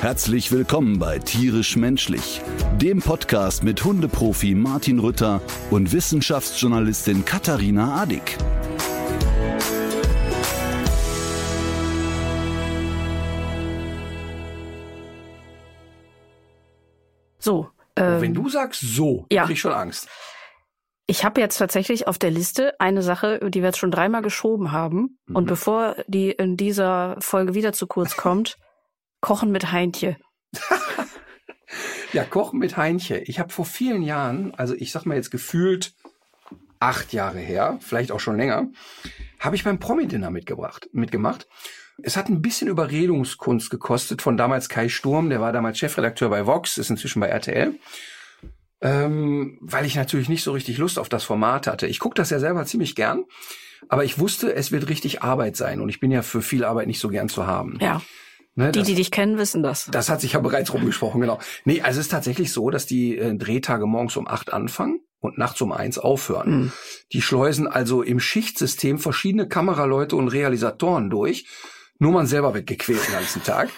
Herzlich willkommen bei Tierisch Menschlich, dem Podcast mit Hundeprofi Martin Rütter und Wissenschaftsjournalistin Katharina Adick. So. Ähm, Wenn du sagst so, ja. habe ich schon Angst. ich habe jetzt tatsächlich auf der Liste eine Sache, die wir jetzt schon dreimal geschoben haben. Und Mhm. bevor die in dieser Folge wieder zu kurz kommt, Kochen mit Heintje. Ja, Kochen mit Heinche. Ich habe vor vielen Jahren, also ich sag mal jetzt gefühlt acht Jahre her, vielleicht auch schon länger, habe ich beim Promi-Dinner mitgebracht, mitgemacht. Es hat ein bisschen Überredungskunst gekostet von damals Kai Sturm, der war damals Chefredakteur bei Vox, ist inzwischen bei RTL. Ähm, weil ich natürlich nicht so richtig Lust auf das Format hatte. Ich gucke das ja selber ziemlich gern, aber ich wusste, es wird richtig Arbeit sein und ich bin ja für viel Arbeit nicht so gern zu haben. Ja, Ne, die, das- die dich kennen, wissen das. das hat sich ja bereits rumgesprochen, genau. Nee, also es ist tatsächlich so, dass die äh, Drehtage morgens um acht anfangen und nachts um eins aufhören. Mhm. Die schleusen also im Schichtsystem verschiedene Kameraleute und Realisatoren durch. Nur man selber wird gequält den ganzen Tag.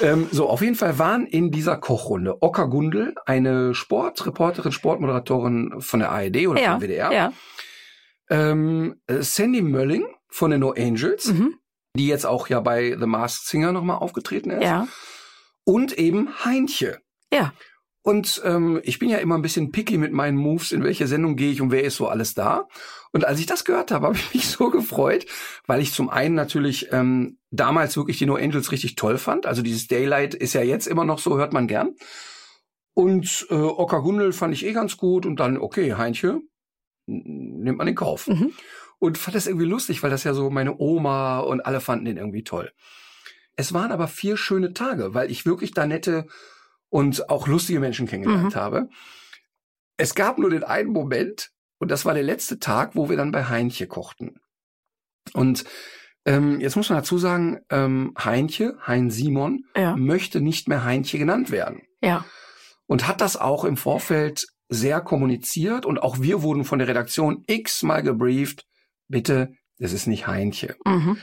Ähm, so, auf jeden Fall waren in dieser Kochrunde Ocker Gundel, eine Sportreporterin, Sportmoderatorin von der ARD oder Ja, vom WDR. ja. Ähm, äh, Sandy Mölling von den No Angels, Mhm. Die jetzt auch ja bei The Masked Singer nochmal aufgetreten ist Ja, und eben Heintje. ja. Und ähm, ich bin ja immer ein bisschen picky mit meinen Moves, in welche Sendung gehe ich und wer ist so alles da. Und als ich das gehört habe, habe ich mich so gefreut, weil ich zum einen natürlich ähm, damals wirklich die No Angels richtig toll fand. Also dieses Daylight ist ja jetzt immer noch so, hört man gern. Und äh, Ocker Gundel fand ich eh ganz gut und dann, okay, Heinche, nimmt man in Kauf. Mhm. Und fand das irgendwie lustig, weil das ja so meine Oma und alle fanden den irgendwie toll. Es waren aber vier schöne Tage, weil ich wirklich da nette und auch lustige Menschen kennengelernt Mhm. habe. Es gab nur den einen Moment, und das war der letzte Tag, wo wir dann bei Heinche kochten. Und ähm, jetzt muss man dazu sagen, ähm, Heinche, Hein Simon, Ja, möchte nicht mehr Heinche genannt werden ja. und hat das auch im Vorfeld sehr kommuniziert und auch wir wurden von der Redaktion x-mal gebrieft, bitte, das ist nicht Heinche. Mhm.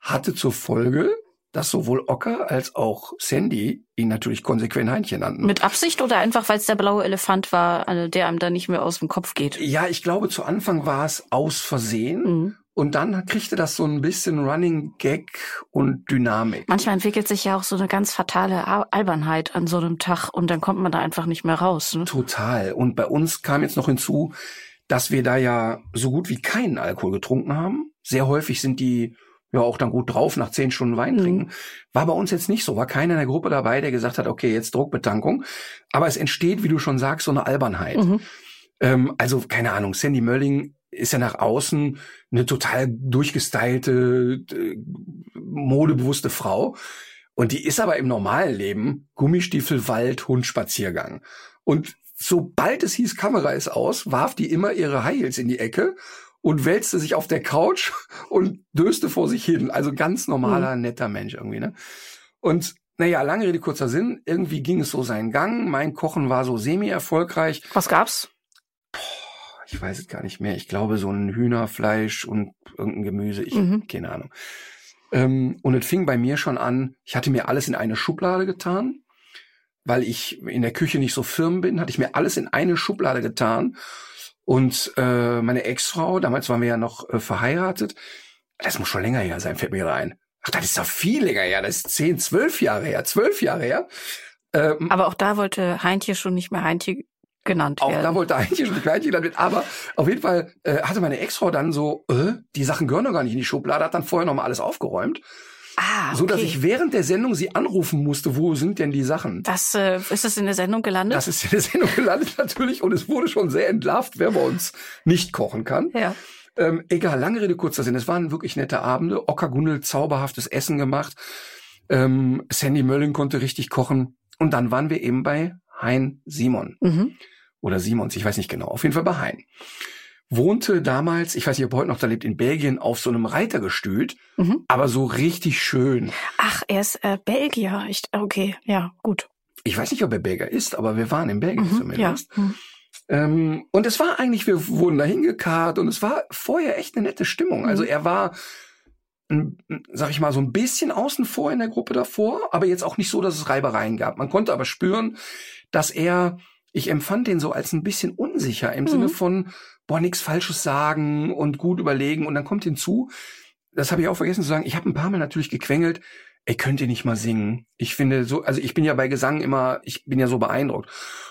Hatte zur Folge, dass sowohl Ocker als auch Sandy ihn natürlich konsequent Heinche nannten. Mit Absicht oder einfach, weil es der blaue Elefant war, äh, der einem dann nicht mehr aus dem Kopf geht? ja, ich glaube, zu Anfang war es aus Versehen Mhm. und dann kriegte das so ein bisschen Running Gag und Dynamik. Manchmal entwickelt sich ja auch so eine ganz fatale Al- Albernheit an so einem Tag und dann kommt man da einfach nicht mehr raus. Ne? Total. Und bei uns kam jetzt noch hinzu, dass wir da ja so gut wie keinen Alkohol getrunken haben. Sehr häufig sind die ja auch dann gut drauf nach zehn Stunden Wein Mhm. trinken. War bei uns jetzt nicht so. War keiner in der Gruppe dabei, der gesagt hat, okay, jetzt Druckbetankung. Aber es entsteht, wie du schon sagst, so eine Albernheit. Mhm. Ähm, also, keine Ahnung, Sandy Mölling ist ja nach außen eine total durchgestylte, äh, modebewusste Frau. Und die ist aber im normalen Leben Gummistiefel, Wald, Hund, Spaziergang. Und sobald es hieß, Kamera ist aus, warf die immer ihre High Heels in die Ecke und wälzte sich auf der Couch und döste vor sich hin. Also ganz normaler, netter Mensch irgendwie, ne? Und naja, lange Rede, kurzer Sinn. Irgendwie ging es so seinen Gang. Mein Kochen war so semi-erfolgreich. Was gab's? Ich weiß es gar nicht mehr. Ich glaube, so ein Hühnerfleisch und irgendein Gemüse. Ich, Mhm. keine Ahnung. Ähm, und es fing bei mir schon an, ich hatte mir alles in eine Schublade getan, weil ich in der Küche nicht so firm bin, hatte ich mir alles in eine Schublade getan. Und äh, meine Ex-Frau, damals waren wir ja noch äh, verheiratet, das muss schon länger her sein, fällt mir rein. Ach, das ist doch viel länger her, das ist zehn, zwölf Jahre her, zwölf Jahre her. Ähm, Aber auch da wollte Heintje schon nicht mehr Heintje genannt auch werden. da wollte eigentlich schon Kleinchen damit, aber auf jeden Fall äh, hatte meine Ex-Frau dann so, äh, die Sachen gehören doch gar nicht in die Schublade, hat dann vorher noch mal alles aufgeräumt, ah, so dass okay. ich während der Sendung sie anrufen musste, wo sind denn die Sachen? Das, äh, ist das in der Sendung gelandet? Das ist in der Sendung gelandet natürlich und es wurde schon sehr entlarvt, wer bei uns nicht kochen kann. ja. Ähm, egal, lange Rede, kurzer Sinn. Es waren wirklich nette Abende. Ocker Gundel zauberhaftes Essen gemacht. Ähm, Sandy Mölling konnte richtig kochen. Und dann waren wir eben bei Hein Simon. Mhm. Oder Simons, ich weiß nicht genau. Auf jeden Fall bei Hein. Wohnte damals, ich weiß nicht, ob er heute noch da lebt, in Belgien auf so einem Reitergestüt, Mhm. aber so richtig schön. Ach, er ist äh, Belgier. Ich, okay, ja, gut. Ich weiß nicht, ob er Belgier ist, aber wir waren in Belgien Mhm, ja. zumindest. Mhm. Ähm, und es war eigentlich, wir wurden da hingekarrt und es war vorher echt eine nette Stimmung. Also Mhm. er war, sag ich mal, so ein bisschen außen vor in der Gruppe davor, aber jetzt auch nicht so, dass es Reibereien gab. Man konnte aber spüren, dass er, ich empfand den so als ein bisschen unsicher im Mhm. Sinne von, boah, nichts Falsches sagen und gut überlegen. Und dann kommt hinzu, das habe ich auch vergessen zu sagen, ich habe ein paar Mal natürlich gequengelt, ey, könnt ihr nicht mal singen? Ich finde so, also ich bin ja bei Gesang immer, ich bin ja so beeindruckt.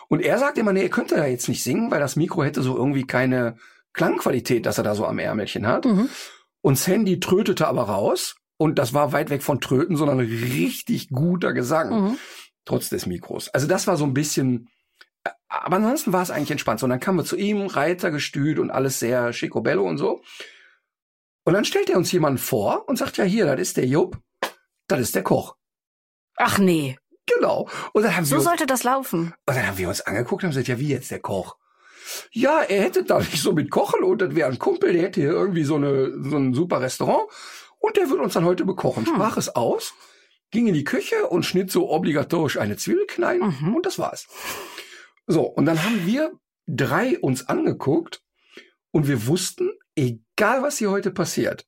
Und er sagt immer, nee, er könnte da jetzt nicht singen, weil das Mikro hätte so irgendwie keine Klangqualität, dass er da so am Ärmelchen hat. Mhm. Und Sandy trötete aber raus. Und das war weit weg von Tröten, sondern richtig guter Gesang, Mhm. trotz des Mikros. Also das war so ein bisschen, aber ansonsten war es eigentlich entspannt. So, und dann kamen wir zu ihm, Reitergestüt und alles sehr schicobello und so. Und dann stellt er uns jemanden vor und sagt, ja hier, das ist der Jupp, das ist der Koch. Ach nee, Genau. Und dann haben wir so uns sollte das laufen. und dann haben wir uns angeguckt und haben gesagt, ja, wie jetzt der Koch? Ja, er hätte da nicht so mit Kochen und das wäre ein Kumpel, der hätte hier irgendwie so, eine, so ein super Restaurant und der wird uns dann heute bekochen. Hm. Sprach es aus, ging in die Küche und schnitt so obligatorisch eine Zwiebel klein Mhm. und das war's. So, und dann haben wir drei uns angeguckt und wir wussten, egal was hier heute passiert,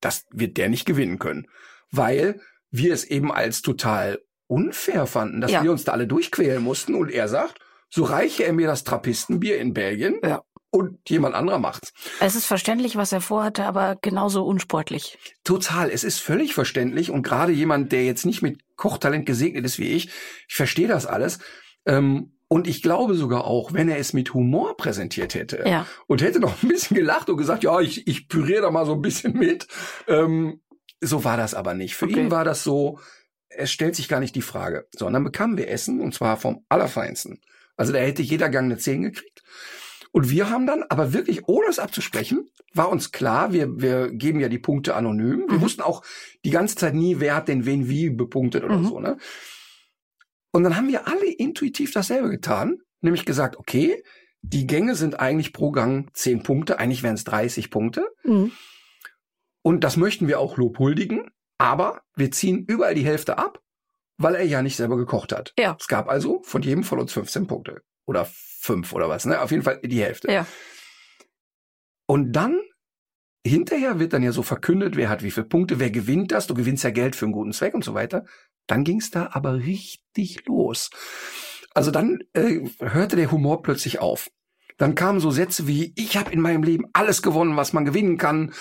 das wird der nicht gewinnen können, weil wir es eben als total unfair fanden, dass Ja. wir uns da alle durchquälen mussten und er sagt, so reiche er mir das Trappistenbier in Belgien Ja. und jemand anderer macht's. Es ist verständlich, was er vorhatte, aber genauso unsportlich. Total, es ist völlig verständlich und gerade jemand, der jetzt nicht mit Kochtalent gesegnet ist wie ich, ich verstehe das alles. Ähm, und ich glaube sogar auch, wenn er es mit Humor präsentiert hätte Ja. und hätte noch ein bisschen gelacht und gesagt, ja, ich, ich püriere da mal so ein bisschen mit. Ähm, so war das aber nicht. Für Okay. ihn war das so, es stellt sich gar nicht die Frage. So, und dann bekamen wir Essen und zwar vom Allerfeinsten. Also da hätte jeder Gang eine 10 gekriegt. Und wir haben dann, aber wirklich ohne es abzusprechen, war uns klar, wir, wir geben ja die Punkte anonym. Wir Mhm. wussten auch die ganze Zeit nie, wer hat denn wen wie bepunktet oder Mhm. so, ne? Und dann haben wir alle intuitiv dasselbe getan, nämlich gesagt, okay, die Gänge sind eigentlich pro Gang 10 Punkte, eigentlich wären es 30 Punkte. Mhm. Und das möchten wir auch lobhuldigen, aber wir ziehen überall die Hälfte ab, weil er ja nicht selber gekocht hat. Ja. Es gab also von jedem von uns 15 Punkte. Oder fünf oder was, ne? Auf jeden Fall die Hälfte. Ja. Und dann, hinterher wird dann ja so verkündet, wer hat wie viele Punkte, wer gewinnt das, du gewinnst ja Geld für einen guten Zweck und so weiter. Dann ging es da aber richtig los. Also dann äh, hörte der Humor plötzlich auf. Dann kamen so Sätze wie, ich habe in meinem Leben alles gewonnen, was man gewinnen kann.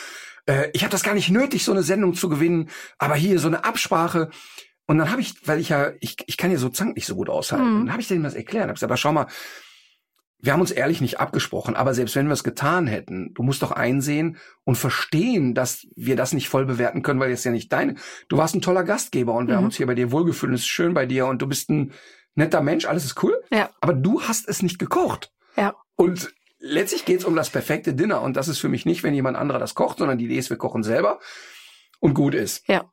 Äh, ich habe das gar nicht nötig, so eine Sendung zu gewinnen, aber hier so eine Absprache. Und dann habe ich, weil ich ja, ich, ich kann ja so Zank nicht so gut aushalten, Mhm. dann habe ich denen das erklärt. Hab gesagt, aber schau mal, wir haben uns ehrlich nicht abgesprochen, aber selbst wenn wir es getan hätten, du musst doch einsehen und verstehen, dass wir das nicht voll bewerten können, weil das ja nicht deine. Du warst ein toller Gastgeber und wir Mhm. haben uns hier bei dir wohlgefühlt, und es ist schön bei dir und du bist ein netter Mensch, alles ist cool. Ja. Aber du hast es nicht gekocht. Ja. Und letztlich geht's um das perfekte Dinner und das ist für mich nicht, wenn jemand anderer das kocht, sondern die Idee ist, wir kochen selber und gut ist. Ja.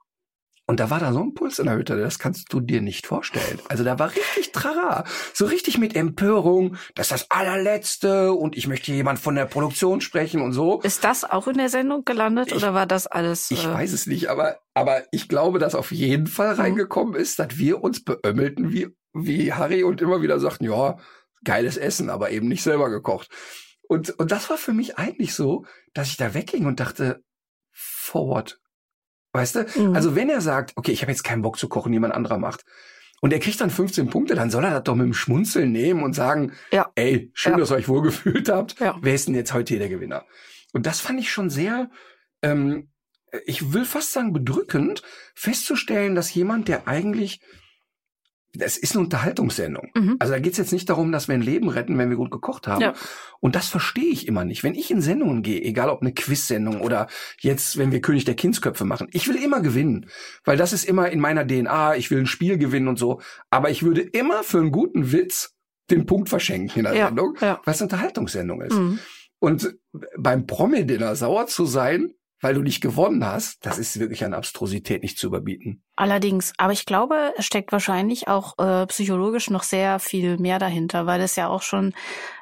Und da war da so ein Puls in der Hütte, das kannst du dir nicht vorstellen. Also da war richtig Trara, so richtig mit Empörung, das ist das allerletzte und ich möchte jemand von der Produktion sprechen und so. Ist das auch in der Sendung gelandet Ich- oder war das alles? Ich äh, weiß es nicht, aber, aber ich glaube, dass auf jeden Fall Mhm. reingekommen ist, dass wir uns beömmelten wie, wie Harry und immer wieder sagten, ja, geiles Essen, aber eben nicht selber gekocht. Und, und das war für mich eigentlich so, dass ich da wegging und dachte, forward. Weißt du? Mhm. Also wenn er sagt, okay, ich habe jetzt keinen Bock zu kochen, jemand anderer macht. Und er kriegt dann 15 Punkte, dann soll er das doch mit dem Schmunzeln nehmen und sagen, Ja. ey, schön, Ja. dass ihr euch wohlgefühlt habt. Ja. Wer ist denn jetzt heute hier der Gewinner? Und das fand ich schon sehr, ähm, ich will fast sagen bedrückend, festzustellen, dass jemand, der eigentlich, das ist eine Unterhaltungssendung. Mhm. Also da geht's jetzt nicht darum, dass wir ein Leben retten, wenn wir gut gekocht haben. Ja. Und das verstehe ich immer nicht. Wenn ich in Sendungen gehe, egal ob eine Quiz-Sendung oder jetzt, wenn wir König der Kindsköpfe machen, ich will immer gewinnen. Weil das ist immer in meiner DNA, ich will ein Spiel gewinnen und so. Aber ich würde immer für einen guten Witz den Punkt verschenken in der Ja, Sendung, ja. weil es eine Unterhaltungssendung ist. Mhm. Und beim Promi-Dinner sauer zu sein, weil du nicht gewonnen hast, das ist wirklich an Abstrusität nicht zu überbieten. Allerdings, aber ich glaube, es steckt wahrscheinlich auch äh, psychologisch noch sehr viel mehr dahinter, weil es ja auch schon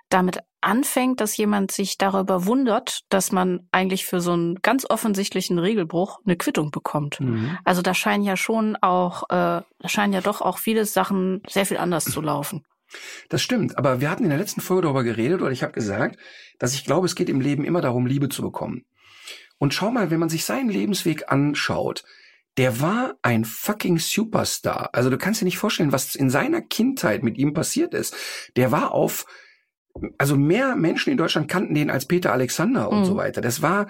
damit anfängt, dass jemand sich darüber wundert, dass man eigentlich für so einen ganz offensichtlichen Regelbruch eine Quittung bekommt. Mhm. Also da scheinen ja schon auch, äh, da scheinen ja doch auch viele Sachen sehr viel anders zu laufen. Das stimmt, aber wir hatten in der letzten Folge darüber geredet oder ich habe gesagt, dass ich glaube, es geht im Leben immer darum, Liebe zu bekommen. Und schau mal, wenn man sich seinen Lebensweg anschaut, der war ein fucking Superstar. Also du kannst dir nicht vorstellen, was in seiner Kindheit mit ihm passiert ist. Der war auf, also mehr Menschen in Deutschland kannten den als Peter Alexander und Mhm. so weiter. Das war,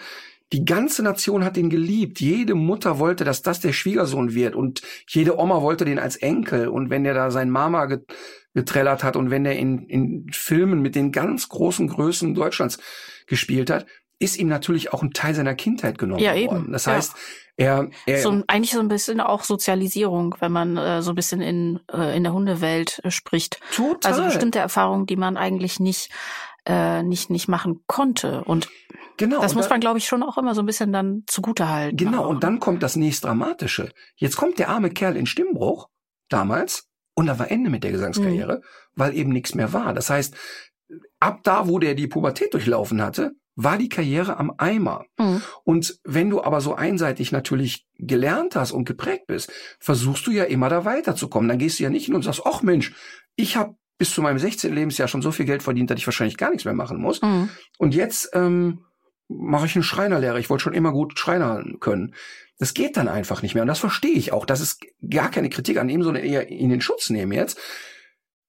die ganze Nation hat ihn geliebt. Jede Mutter wollte, dass das der Schwiegersohn wird und jede Oma wollte den als Enkel. Und wenn der da sein Mama get getrellert hat und wenn der in, in Filmen mit den ganz großen Größen Deutschlands gespielt hat, ist ihm natürlich auch ein Teil seiner Kindheit genommen Ja, eben. worden. Das Ja. heißt, er, er So eigentlich so ein bisschen auch Sozialisierung, wenn man äh, so ein bisschen in, äh, in der Hundewelt äh, spricht. total. Also bestimmte Erfahrungen, die man eigentlich nicht, äh, nicht, nicht machen konnte. Und genau, das und muss da- man, glaube ich, schon auch immer so ein bisschen dann zugute halten. Genau, und dann kommt das nächst Dramatische. Jetzt kommt der arme Kerl in Stimmbruch, damals, und da war Ende mit der Gesangskarriere, Mhm. weil eben nichts mehr war. Das heißt, ab da, wo der die Pubertät durchlaufen hatte, war die Karriere am Eimer. Mhm. Und wenn du aber so einseitig natürlich gelernt hast und geprägt bist, versuchst du ja immer da weiterzukommen. Dann gehst du ja nicht hin und sagst, ach Mensch, ich habe bis zu meinem 16. Lebensjahr schon so viel Geld verdient, dass ich wahrscheinlich gar nichts mehr machen muss. Mhm. Und jetzt ähm, mache ich eine Schreinerlehre. Ich wollte schon immer gut Schreiner können. Das geht dann einfach nicht mehr. Und das verstehe ich auch. Das ist gar keine Kritik an ihm, sondern eher in den Schutz nehmen jetzt.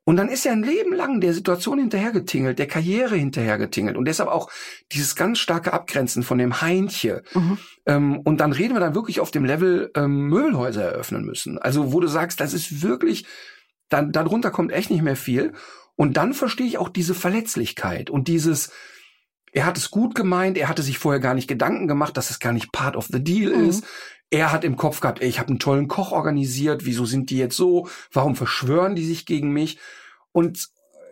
Und dann ist er ein Leben lang der Situation hinterhergetingelt, der Karriere hinterhergetingelt. Und deshalb auch dieses ganz starke Abgrenzen von dem Heintje. Mhm. Ähm, und dann reden wir dann wirklich auf dem Level ähm, Möbelhäuser eröffnen müssen. Also wo du sagst, das ist wirklich, dann darunter kommt echt nicht mehr viel. Und dann verstehe ich auch diese Verletzlichkeit und dieses, er hat es gut gemeint, er hatte sich vorher gar nicht Gedanken gemacht, dass es gar nicht part of the deal Mhm. ist. Er hat im Kopf gehabt, ey, ich habe einen tollen Koch organisiert, wieso sind die jetzt so? Warum verschwören die sich gegen mich? Und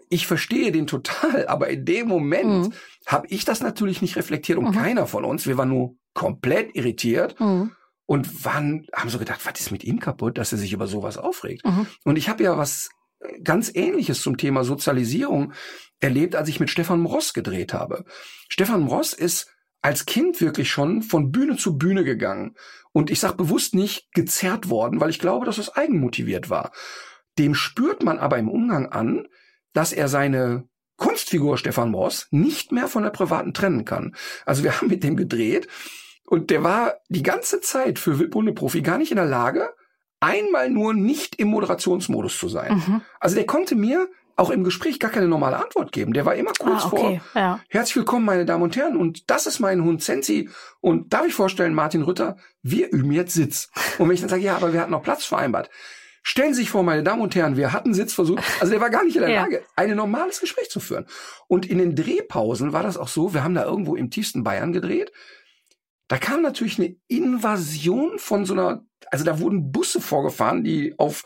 ich verstehe den total, aber in dem Moment Mhm. habe ich das natürlich nicht reflektiert und Mhm. keiner von uns. Wir waren nur komplett irritiert Mhm. und waren, haben so gedacht, was ist mit ihm kaputt, dass er sich über sowas aufregt? Mhm. Und ich habe ja was ganz Ähnliches zum Thema Sozialisierung erlebt, als ich mit Stefan Mross gedreht habe. Stefan Mross ist als Kind wirklich schon von Bühne zu Bühne gegangen. Und ich sage bewusst nicht gezerrt worden, weil ich glaube, dass es eigenmotiviert war. Dem spürt man aber im Umgang an, dass er seine Kunstfigur Stefan Mross nicht mehr von der privaten trennen kann. Also wir haben mit dem gedreht und der war die ganze Zeit für Wildbundeprofi gar nicht in der Lage, einmal nur nicht im Moderationsmodus zu sein. Mhm. Also der konnte mir auch im Gespräch gar keine normale Antwort geben. Der war immer kurz Ah, okay. vor. Ja. Herzlich willkommen, meine Damen und Herren. Und das ist mein Hund Sensi. Und darf ich vorstellen, Martin Rütter, wir üben jetzt Sitz. Und wenn ich dann sage, ja, aber wir hatten noch Platz vereinbart. Stellen Sie sich vor, meine Damen und Herren, wir hatten Sitz versucht. Also der war gar nicht in der Ja. Lage, ein normales Gespräch zu führen. Und in den Drehpausen war das auch so, wir haben da irgendwo im tiefsten Bayern gedreht. Da kam natürlich eine Invasion von so einer, also da wurden Busse vorgefahren, die auf,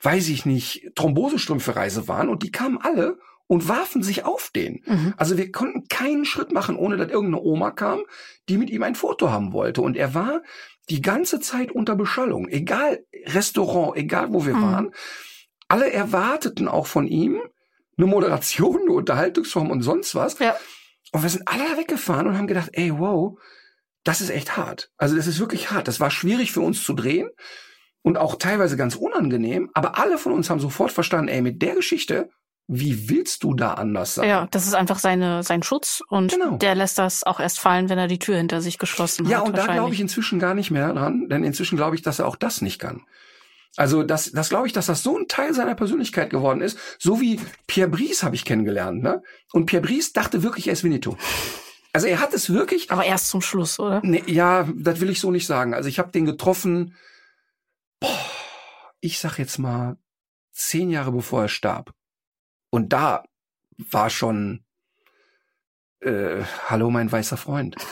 weiß ich nicht, Thrombosestrümpfe-Reise waren und die kamen alle und warfen sich auf den. Mhm. Also wir konnten keinen Schritt machen, ohne dass irgendeine Oma kam, die mit ihm ein Foto haben wollte. Und er war die ganze Zeit unter Beschallung. Egal, Restaurant, egal wo wir Mhm. waren. Alle erwarteten auch von ihm eine Moderation, eine Unterhaltungsform und sonst was. Ja. Und wir sind alle weggefahren und haben gedacht, ey, wow, das ist echt hart. Also das ist wirklich hart. Das war schwierig für uns zu drehen und auch teilweise ganz unangenehm. Aber alle von uns haben sofort verstanden, ey, mit der Geschichte, wie willst du da anders sein? Ja, das ist einfach seine, sein Schutz und Genau. der lässt das auch erst fallen, wenn er die Tür hinter sich geschlossen Ja, hat. und da glaube ich inzwischen gar nicht mehr dran, denn inzwischen glaube ich, dass er auch das nicht kann. Also das, das glaube ich, dass das so ein Teil seiner Persönlichkeit geworden ist, so wie Pierre Brice habe ich kennengelernt, ne? Und Pierre Brice dachte wirklich, er ist Winnetou. Also er hat es wirklich, Aber erst zum Schluss, oder? nee, ja, das will ich so nicht sagen. Also ich habe den getroffen, boah, ich sag jetzt mal zehn Jahre bevor er starb. Und da war schon, äh, hallo mein weißer Freund.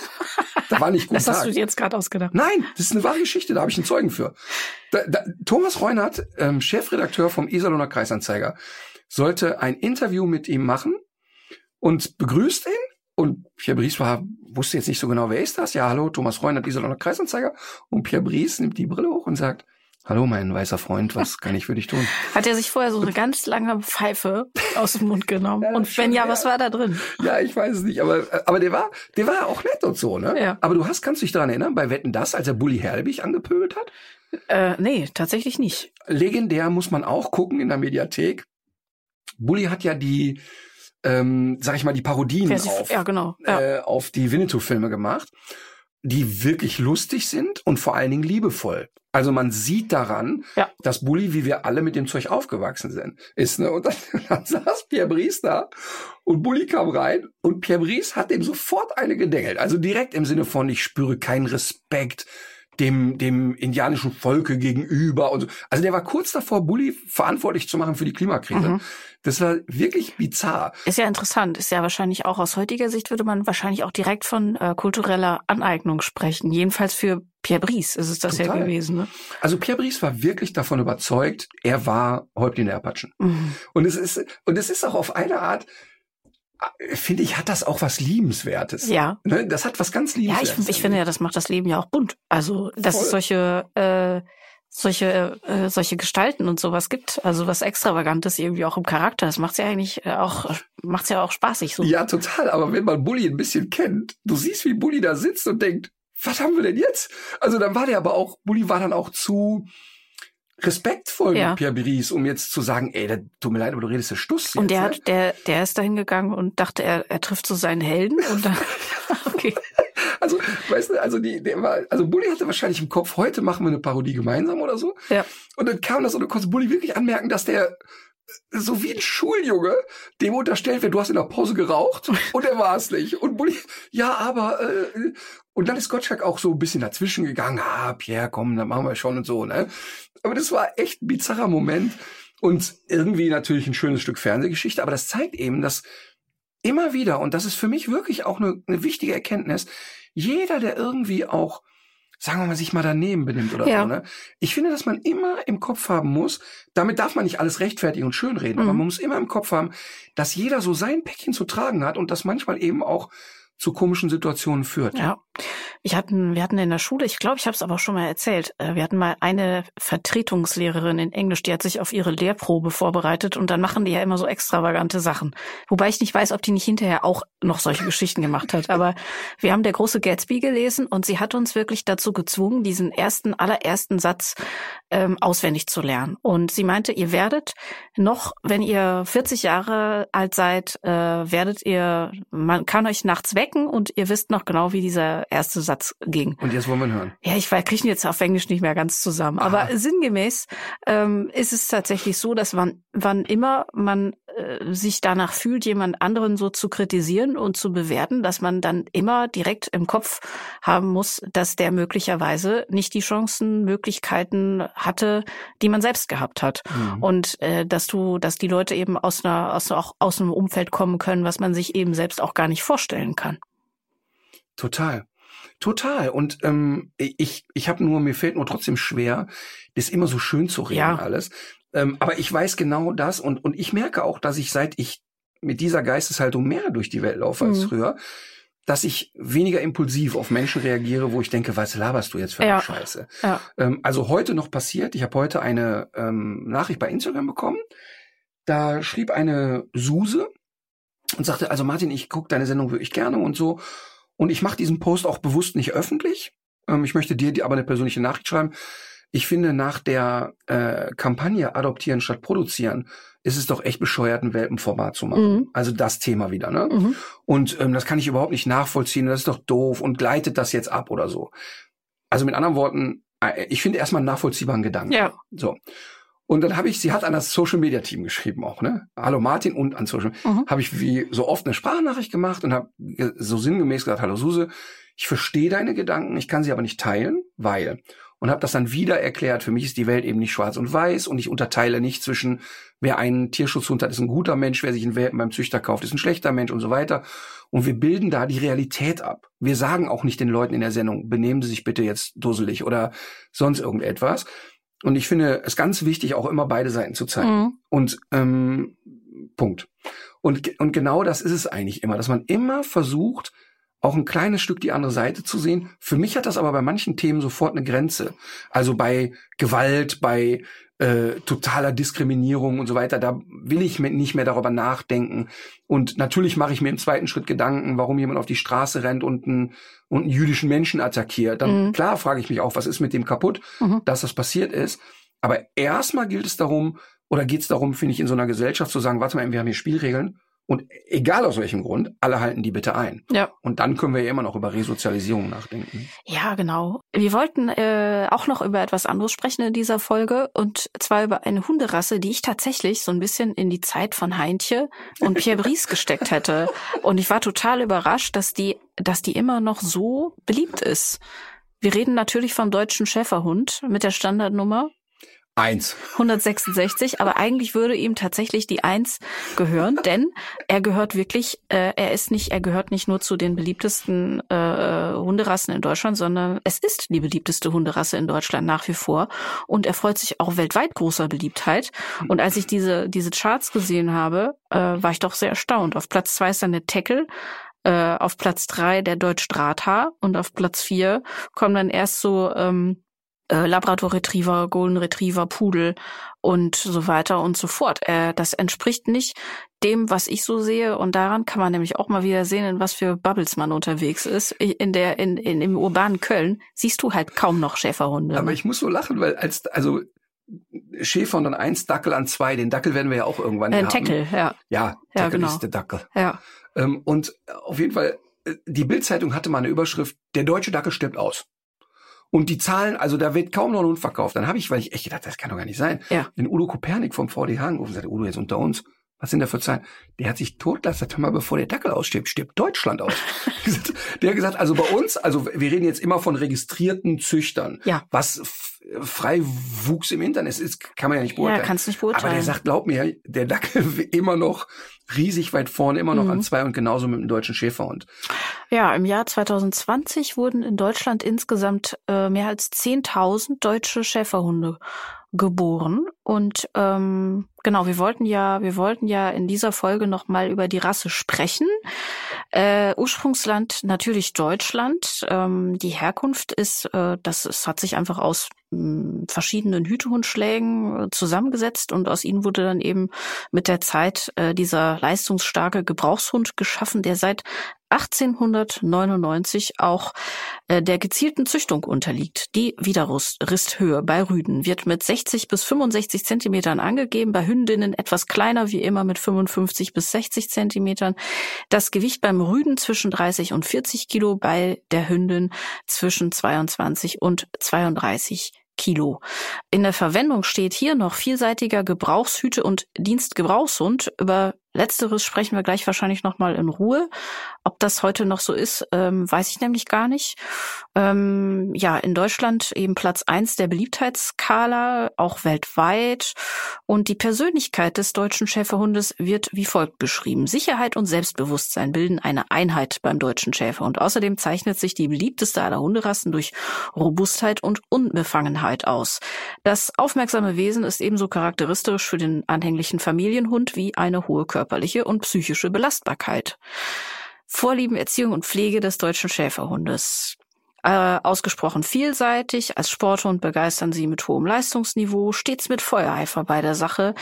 Da war nicht gut. Das hast du dir jetzt gerade ausgedacht. Nein, das ist eine wahre Geschichte, da habe ich einen Zeugen für. Da, da, Thomas Reunert, ähm, Chefredakteur vom Iserlohner Kreisanzeiger, sollte ein Interview mit ihm machen und begrüßt ihn. Und Pierre Brice war, wusste jetzt nicht so genau, wer ist das? Ja, hallo, Thomas Reunert, Iserlohner Kreisanzeiger. Und Pierre Brice nimmt die Brille hoch und sagt, Hallo, mein weißer Freund, was kann ich für dich tun? Hat er sich vorher so eine ganz lange Pfeife aus dem Mund genommen? Ja, und wenn ja, was war da drin? Ja, ich weiß es nicht, aber, aber der war, der war auch nett und so, ne? Ja. Aber du hast, kannst dich daran erinnern, bei Wetten das, als er Bully Herbig angepöbelt hat? Äh, nee, tatsächlich nicht. Legendär muss man auch gucken in der Mediathek. Bully hat ja die, ähm, sag ich mal, die Parodien Wer auf, ja, genau. Ja. äh, auf die Winnetou-Filme gemacht, die wirklich lustig sind und vor allen Dingen liebevoll. Also man sieht daran, Ja. dass Bully, wie wir alle mit dem Zeug aufgewachsen sind, ist. Ne? Und dann, dann saß Pierre Brice da und Bully kam rein und Pierre Brice hat dem sofort eine gedengelt. Also direkt im Sinne von, ich spüre keinen Respekt dem, dem indianischen Volke gegenüber und so. Also der war kurz davor, Bully verantwortlich zu machen für die Klimakrise. Mhm. Das war wirklich bizarr. Ist ja interessant. Ist ja wahrscheinlich auch aus heutiger Sicht würde man wahrscheinlich auch direkt von äh, kultureller Aneignung sprechen. Jedenfalls für Pierre Brice ist es das ja Total. gewesen. Ne? Also Pierre Brice war wirklich davon überzeugt, er war Häuptling der Apachen. Mhm. Und es ist, und es ist auch auf eine Art, finde ich, hat das auch was Liebenswertes. Ja. Ne? Das hat was ganz Ja, Liebenswertes. ich, ich finde ja, das macht das Leben ja auch bunt. Also, dass es solche, äh, solche, äh, solche Gestalten und sowas gibt, also was Extravagantes irgendwie auch im Charakter. Das macht's ja eigentlich äh, auch, macht's ja auch spaßig so. Ja, total. Aber wenn man Bully ein bisschen kennt, du siehst, wie Bully da sitzt und denkt, was haben wir denn jetzt? Also dann war der aber auch, Bully war dann auch zu respektvoll Ja. mit Pierre Brice, um jetzt zu sagen, ey, da, tut mir leid, aber du redest ja Stuss jetzt. Und der ne? hat, der, der ist dahin gegangen und dachte, er, er trifft so seinen Helden und dann, okay. Also, weißt du, also die, der war, also Bully hatte wahrscheinlich im Kopf, heute machen wir eine Parodie gemeinsam oder so. Ja. Und dann kam das und du konntest Bully wirklich anmerken, dass der äh, so wie ein Schuljunge, dem unterstellt wird, du hast in der Pause geraucht und er war es nicht. Und Bully, ja, aber äh, und dann ist Gottschalk auch so ein bisschen dazwischen gegangen, ah, Pierre, komm, dann machen wir schon und so, ne? Aber das war echt ein bizarrer Moment und irgendwie natürlich ein schönes Stück Fernsehgeschichte, aber das zeigt eben, dass immer wieder, und das ist für mich wirklich auch eine, eine wichtige Erkenntnis, jeder, der irgendwie auch, sagen wir mal, sich mal daneben benimmt oder Ja. so, ne? Ich finde, dass man immer im Kopf haben muss, damit darf man nicht alles rechtfertigen und schönreden, aber Mhm. man muss immer im Kopf haben, dass jeder so sein Päckchen zu tragen hat und das manchmal eben auch zu komischen Situationen führt. Ja. Ich hatten, wir hatten in der Schule, ich glaube, ich habe es aber auch schon mal erzählt, äh, wir hatten mal eine Vertretungslehrerin in Englisch, die hat sich auf ihre Lehrprobe vorbereitet und dann machen die ja immer so extravagante Sachen. Wobei ich nicht weiß, ob die nicht hinterher auch noch solche Geschichten gemacht hat. Aber wir haben der große Gatsby gelesen und sie hat uns wirklich dazu gezwungen, diesen ersten, allerersten Satz ähm, auswendig zu lernen. Und sie meinte, ihr werdet noch, wenn ihr 40 Jahre alt seid, äh, werdet ihr, man kann euch nachts wecken und ihr wisst noch genau, wie dieser erste Satz ging. Und jetzt wollen wir ihn hören. Ja, ich kriege ihn jetzt auf Englisch nicht mehr ganz zusammen. Aber Aha. sinngemäß ähm, ist es tatsächlich so, dass wann, wann immer man äh, sich danach fühlt, jemand anderen so zu kritisieren und zu bewerten, dass man dann immer direkt im Kopf haben muss, dass der möglicherweise nicht die Chancen, Möglichkeiten hatte, die man selbst gehabt hat. Mhm. Und äh, dass du, dass die Leute eben aus einer, aus auch aus einem Umfeld kommen können, was man sich eben selbst auch gar nicht vorstellen kann. Total. Total. Und ähm, ich, ich habe nur, mir fällt nur trotzdem schwer, das immer so schön zu reden Ja. alles. Ähm, aber ich weiß genau das und, und ich merke auch, dass ich seit ich mit dieser Geisteshaltung mehr durch die Welt laufe als Mhm. früher, dass ich weniger impulsiv auf Menschen reagiere, wo ich denke, was laberst du jetzt für eine Ja. Scheiße? Ja. Ähm, also heute noch passiert, ich habe heute eine ähm, Nachricht bei Instagram bekommen, da schrieb eine Suse und sagte, also Martin, ich gucke deine Sendung wirklich gerne und so. Und ich mache diesen Post auch bewusst nicht öffentlich. Ähm, ich möchte dir die- aber eine persönliche Nachricht schreiben. Ich finde, nach der äh, Kampagne Adoptieren statt Produzieren ist es doch echt bescheuert, ein Welpenformat zu machen. Mhm. Also das Thema wieder, ne? Mhm. Und ähm, das kann ich überhaupt nicht nachvollziehen. Das ist doch doof und gleitet das jetzt ab oder so. Also mit anderen Worten, äh, ich finde erstmal einen nachvollziehbaren Gedanken. Ja. So. Und dann habe ich, sie hat an das Social Media Team geschrieben auch, ne? Hallo Martin und an Social. Mhm. Habe ich wie so oft eine Sprachnachricht gemacht und habe so sinngemäß gesagt, hallo Suse, ich verstehe deine Gedanken, ich kann sie aber nicht teilen, weil und habe das dann wieder erklärt, für mich ist die Welt eben nicht schwarz und weiß und ich unterteile nicht zwischen wer einen Tierschutzhund hat, ist ein guter Mensch, wer sich einen Welpen beim Züchter kauft, ist ein schlechter Mensch und so weiter. Und wir bilden da die Realität ab. Wir sagen auch nicht den Leuten in der Sendung, benehmen Sie sich bitte jetzt dusselig oder sonst irgendetwas. Und ich finde es ganz wichtig, auch immer beide Seiten zu zeigen. Mhm. Und ähm, Punkt. Und, und genau das ist es eigentlich immer, dass man immer versucht, auch ein kleines Stück die andere Seite zu sehen. Für mich hat das aber bei manchen Themen sofort eine Grenze. Also bei Gewalt, bei äh, totaler Diskriminierung und so weiter, da will ich nicht mehr darüber nachdenken. Und natürlich mache ich mir im zweiten Schritt Gedanken, warum jemand auf die Straße rennt und einen, und einen jüdischen Menschen attackiert. Dann mhm. klar frage ich mich auch, was ist mit dem kaputt, mhm. dass das passiert ist. Aber erstmal gilt es darum, oder geht es darum, finde ich, in so einer Gesellschaft zu sagen, warte mal, wir haben hier Spielregeln und egal aus welchem Grund, alle halten die bitte ein. Ja. Und dann können wir ja immer noch über Resozialisierung nachdenken. Ja, genau. Wir wollten äh, auch noch über etwas anderes sprechen in dieser Folge und zwar über eine Hunderasse, die ich tatsächlich so ein bisschen in die Zeit von Heintje und Pierre Brice gesteckt hätte. Und ich war total überrascht, dass die, dass die immer noch so beliebt ist. Wir reden natürlich vom deutschen Schäferhund mit der Standardnummer Eins. 166, aber eigentlich würde ihm tatsächlich die Eins gehören, denn er gehört wirklich, äh, er ist nicht, er gehört nicht nur zu den beliebtesten äh, Hunderassen in Deutschland, sondern es ist die beliebteste Hunderasse in Deutschland nach wie vor und er freut sich auch weltweit großer Beliebtheit. Und als ich diese diese Charts gesehen habe, äh, war ich doch sehr erstaunt. Auf Platz zwei ist dann der Tackle, äh, auf Platz drei der Deutsch Drahthaar und auf Platz vier kommen dann erst so ähm, äh, Labrador Retriever, Golden Retriever, Pudel und so weiter und so fort. Äh, das entspricht nicht dem, was ich so sehe. Und daran kann man nämlich auch mal wieder sehen, in was für Bubbles man unterwegs ist. In der, in, in im urbanen Köln siehst du halt kaum noch Schäferhunde. Aber ich muss so lachen, weil als, also Schäfer und dann eins, Dackel an zwei. Den Dackel werden wir ja auch irgendwann äh, haben. Tackle, ja. Ja, Dackel ja, genau. ist der Dackel. Ja. Ähm, und auf jeden Fall, äh, die Bildzeitung hatte mal eine Überschrift, der deutsche Dackel stirbt aus. Und die Zahlen, also da wird kaum noch ein Hund verkauft. Dann habe ich, weil ich echt gedacht, das kann doch gar nicht sein, ja. den Udo Kopernik vom VDH angerufen und sagte, Udo, jetzt unter uns, was sind da für Zahlen? Der hat sich totgelassen, mal bevor der Dackel ausstirbt, stirbt Deutschland aus. der hat gesagt, also bei uns, also wir reden jetzt immer von registrierten Züchtern. Ja. Was frei wuchs im Internet ist, kann man ja nicht beurteilen. Ja, kannst nicht beurteilen. Aber der sagt, glaub mir, der Dackel immer noch riesig weit vorne, immer noch mhm. an zwei und genauso mit dem deutschen Schäferhund. Ja, im Jahr 2020 wurden in Deutschland insgesamt äh, mehr als 10.000 deutsche Schäferhunde geboren und ähm, genau, wir wollten ja, wir wollten ja in dieser Folge noch mal über die Rasse sprechen. Äh, Ursprungsland natürlich Deutschland. Ähm, die Herkunft ist, äh, das, es hat sich einfach aus verschiedenen Hütehundschlägen äh, zusammengesetzt und aus ihnen wurde dann eben mit der Zeit äh, dieser leistungsstarke Gebrauchshund geschaffen, der seit 1899 auch äh, der gezielten Züchtung unterliegt. Die Widerristhöhe bei Rüden wird mit 60 bis 65 Zentimetern angegeben, bei Hündinnen etwas kleiner wie immer mit 55 bis 60 Zentimetern. Das Gewicht beim Rüden zwischen 30 und 40 Kilo, bei der Hündin zwischen 22 und 32 Kilo. In der Verwendung steht hier noch vielseitiger Gebrauchshüte und Dienstgebrauchshund. Über Letzteres sprechen wir gleich wahrscheinlich nochmal in Ruhe. Ob das heute noch so ist, ähm, weiß ich nämlich gar nicht. Ähm, ja, in Deutschland eben Platz eins der Beliebtheitsskala, auch weltweit. Und die Persönlichkeit des deutschen Schäferhundes wird wie folgt beschrieben. Sicherheit und Selbstbewusstsein bilden eine Einheit beim deutschen Schäferhund. Außerdem zeichnet sich die beliebteste aller Hunderassen durch Robustheit und Unbefangenheit aus. Das aufmerksame Wesen ist ebenso charakteristisch für den anhänglichen Familienhund wie eine hohe Körper körperliche und psychische Belastbarkeit. Vorlieben, Erziehung und Pflege des deutschen Schäferhundes. Äh, ausgesprochen vielseitig. Als Sporthund begeistern sie mit hohem Leistungsniveau, stets mit Feuereifer bei der Sache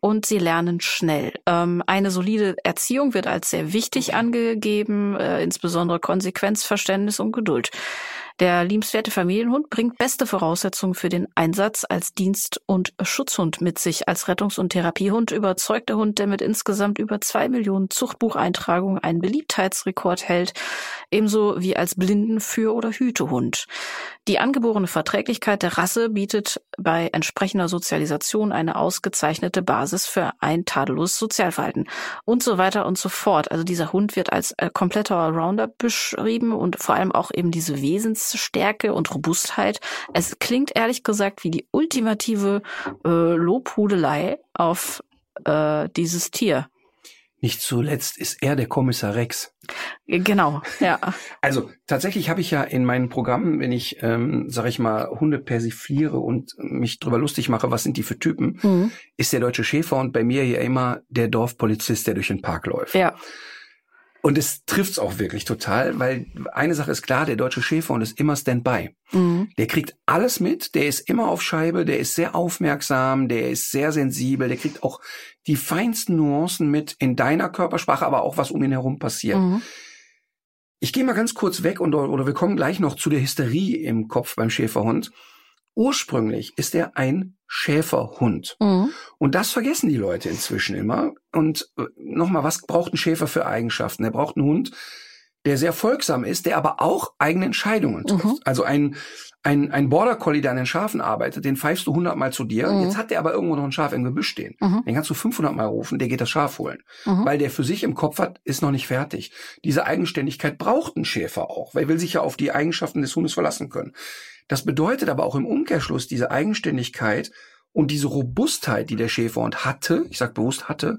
und sie lernen schnell. Ähm, eine solide Erziehung wird als sehr wichtig angegeben, äh, insbesondere Konsequenz, Verständnis und Geduld. Der liebenswerte Familienhund bringt beste Voraussetzungen für den Einsatz als Dienst- und Schutzhund mit sich. Als Rettungs- und Therapiehund überzeugt der Hund, der mit insgesamt über zwei Millionen Zuchtbucheintragungen einen Beliebtheitsrekord hält, ebenso wie als Blinden-, oder Hütehund. Die angeborene Verträglichkeit der Rasse bietet bei entsprechender Sozialisation eine ausgezeichnete Basis für ein tadelloses Sozialverhalten und so weiter und so fort. Also dieser Hund wird als äh, kompletter Allrounder beschrieben und vor allem auch eben diese Wesens Stärke und Robustheit. Es klingt ehrlich gesagt wie die ultimative äh, Lobhudelei auf äh, dieses Tier. Nicht zuletzt ist er der Kommissar Rex. Genau, ja. Also tatsächlich habe ich ja in meinen Programmen, wenn ich, ähm, sage ich mal, Hunde persifliere und mich drüber lustig mache, was sind die für Typen, mhm. ist der deutsche Schäfer und bei mir hier immer der Dorfpolizist, der durch den Park läuft. Ja. Und es trifft's auch wirklich total, weil eine Sache ist klar, der deutsche Schäferhund ist immer Standby. Mhm. Der kriegt alles mit, der ist immer auf Scheibe, der ist sehr aufmerksam, der ist sehr sensibel, der kriegt auch die feinsten Nuancen mit in deiner Körpersprache, aber auch was um ihn herum passiert. Mhm. Ich gehe mal ganz kurz weg und oder wir kommen gleich noch zu der Hysterie im Kopf beim Schäferhund. Ursprünglich ist er ein Schäferhund. Mhm. Und das vergessen die Leute inzwischen immer. Und äh, nochmal, was braucht ein Schäfer für Eigenschaften? Er braucht einen Hund, der sehr folgsam ist, der aber auch eigene Entscheidungen trifft. Mhm. Also ein, ein, ein Border Collie, der an den Schafen arbeitet, den pfeifst du hundertmal zu dir. Mhm. Jetzt hat der aber irgendwo noch ein Schaf im Gebüsch stehen. Mhm. Den kannst du 500 Mal rufen, der geht das Schaf holen. Mhm. Weil der für sich im Kopf hat, ist noch nicht fertig. Diese Eigenständigkeit braucht ein Schäfer auch, weil er will sich ja auf die Eigenschaften des Hundes verlassen können. Das bedeutet aber auch im Umkehrschluss diese Eigenständigkeit und diese Robustheit, die der Schäferhund hatte, ich sag bewusst hatte,